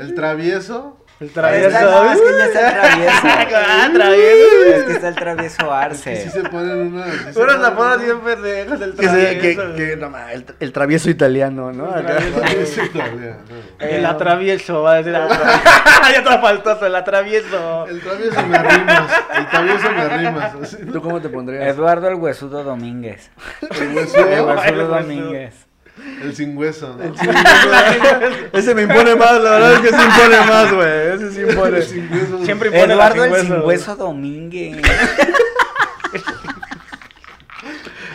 El travieso. El travieso. no, es que ya está el travieso. Ah, travieso. Es que está el travieso Que sí Arce. se ponen una. sí se Unos apodos bien pendejos. El Que, se- que, travieso. que- no, el, el travieso italiano, ¿no? Acá. Sí, todavía, no. El atravieso, va a decir. ya te faltó, el atravieso. El travieso me arrimas. El travieso me arrimas. así, ¿no? ¿Tú cómo te pondrías? Eduardo el Huesudo Domínguez. El El huesudo, Huesudo el huesudo. Domínguez. El sin hueso, ¿no? Ese me impone más, la verdad es que sí impone más, güey. Ese sí impone. El sin hueso. Siempre impone Eduardo el sin sin hueso. hueso Domínguez.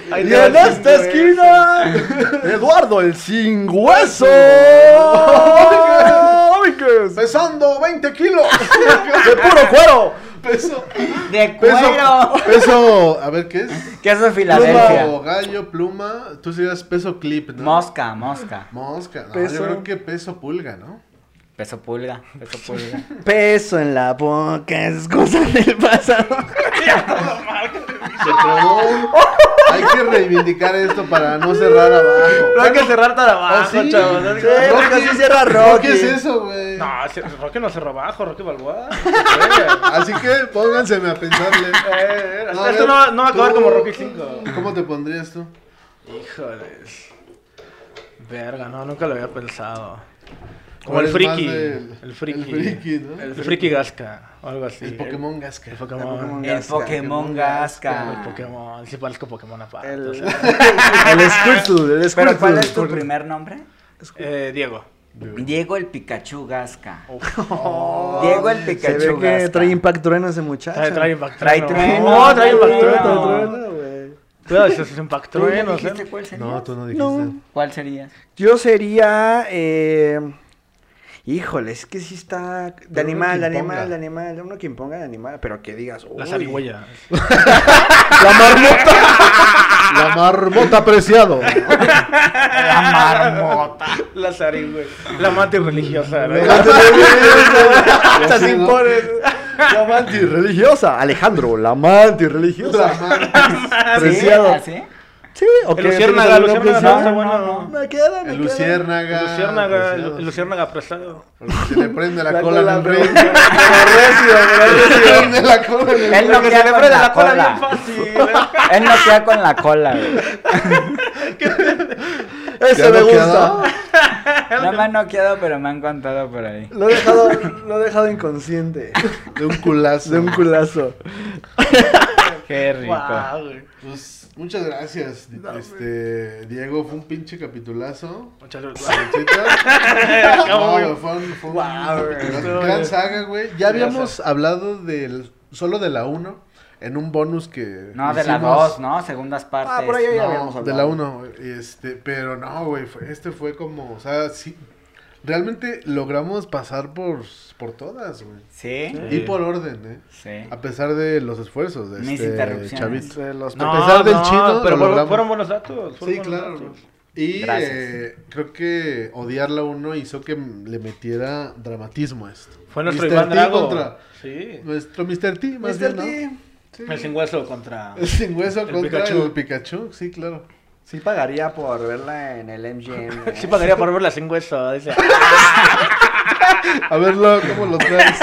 En el esta sin esquina, Eduardo el sin hueso. Pesando 20 kilos. De puro cuero. Peso. De cuero. Peso. A ver, ¿qué es? Queso Pluma Filadelfia. o gallo, pluma. Tú serías peso clip, ¿no? Mosca, mosca. Mosca. No, Peso. yo creo que peso pulga, ¿no? Peso pulga, peso pulga. Peso en la boca es cosa del pasado. Se trabó. Hay que reivindicar esto para no cerrar abajo. No hay que cerrar tan abajo, ¿Oh, sí? chavos. ¿no? Sí, cierra ¿Por Rocky. ¿Qué es eso, güey? No, si- Rocky no cerró abajo, Rocky Balboa. Así que pónganseme a pensarle. Eh, No, a Esto ver, no, no va a acabar tú- como Rocky 5. ¿Cómo te pondrías tú? Híjoles. Verga, no, nunca lo había pensado. ¿O Como el friki. del- El friki. el friki, ¿no? El friki Gasca, o algo así. El Pokémon Gasca. El Pokémon. El Pokémon Gasca. El Pokémon. Sí parezco Pokémon aparte. El, o sea. el Squirtle, el Pero. ¿cuál es tu primer nombre? Eh, Diego. Diego el Pikachu Gasca. Oh, Diego el Se Pikachu ve que Gasca. trae impact trueno ese muchacho. Trae, trae Impact Trae Trueno. trueno, No, trae Impact trae Trueno. trueno. güey. Cuidado, es Impact ¿Tú Trueno. dijiste ¿sí? cuál sería? No, tú no dijiste. No. ¿Cuál sería? Yo sería. Eh... Híjole, es que sí está. De Pero animal, de animal, de animal. Uno que imponga de animal, pero que digas. La uy. zarigüeya. La marmota. La marmota apreciado. La marmota. La zarigüeya. La mantis religiosa. ¿no? Sí, se ¿no? impone. La mantis religiosa. Alejandro, la mantis religiosa. La Preciado. ¿Así? Sí, o El? Luciérnaga, ¿Tienes alguna Luciérnaga, no, no, no, no. Me queda, me El. Luciérnaga. El Luciérnaga, el Luciérnaga prestado. Porque se le prende la, La cola, ring. pero Se le prende la cola Él no queda se le con prende la la cola bien fácil. Él no queda con la cola, güey. Ese ¿Ya me gusta. No me han noqueado, pero me han contado por ahí. Lo he dejado, lo he dejado inconsciente. De un culazo. De un culazo. Qué rico. Güey. Pues muchas gracias, este Diego, fue un pinche capitulazo. Muchas gracias. No, fue un, fue un- Guau, güey, gran- saga, güey. Ya habíamos hablado del solo de la 1 en un bonus que No, de la hicimos. 2, ¿no? Segundas partes. Ah, por ahí ya No, habíamos de hablado. la 1, este, pero no, güey, este fue como, o sea, sí, realmente logramos pasar por, por todas, güey. ¿Sí? Y por orden, ¿eh? Sí. A pesar de los esfuerzos de Mis este interrupciones. chavito. De los No, A pesar del no, chino, pero lo fueron, logramos. fueron buenos datos. fueron Sí, buenos claro. datos. Y eh, creo que odiar la 1 hizo que le metiera dramatismo a esto. Fue nuestro Mr. Iván T Drago. contra Sí. nuestro Mr. T, más Mr. bien, ¿no? T. Sí. El sin hueso contra. El sin hueso El contra Pikachu. el Pikachu, sí, claro. Sí pagaría por verla en el MGM. ¿eh? Sí pagaría por verla sin hueso. Dice. A verlo, ¿cómo lo traes?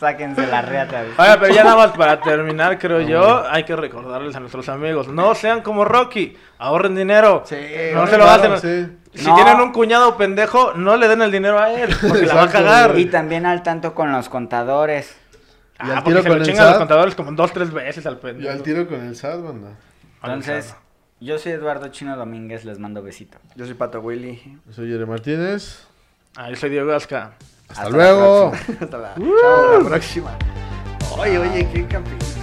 Sáquense la reata. Oiga, pero ya nada más para terminar, creo yo, hay que recordarles a nuestros amigos, no sean como Rocky, ahorren dinero. Sí, no se lo Claro, hacen. sí. Si No. tienen un cuñado pendejo, no le den el dinero a él, porque la va a cagar. Y también al tanto con los contadores. Y al Ah, tiro porque se con lo el chingan los contadores como dos, tres veces al Yo pendejo. al tiro con el SAT, banda. Entonces, yo soy Eduardo Chino Domínguez, les mando besito. Yo soy Pato Willy. Yo soy Yere Martínez. Ah, yo soy Diego Gasca. Hasta, Hasta la luego. Hasta la, chao, la próxima. Oye, oye, qué capítulo.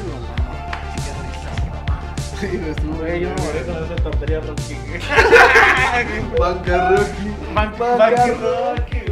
Sí, estuvo Güey, yo me morí con esa tontería Rocky. Banca Rocky. Banca Rocky.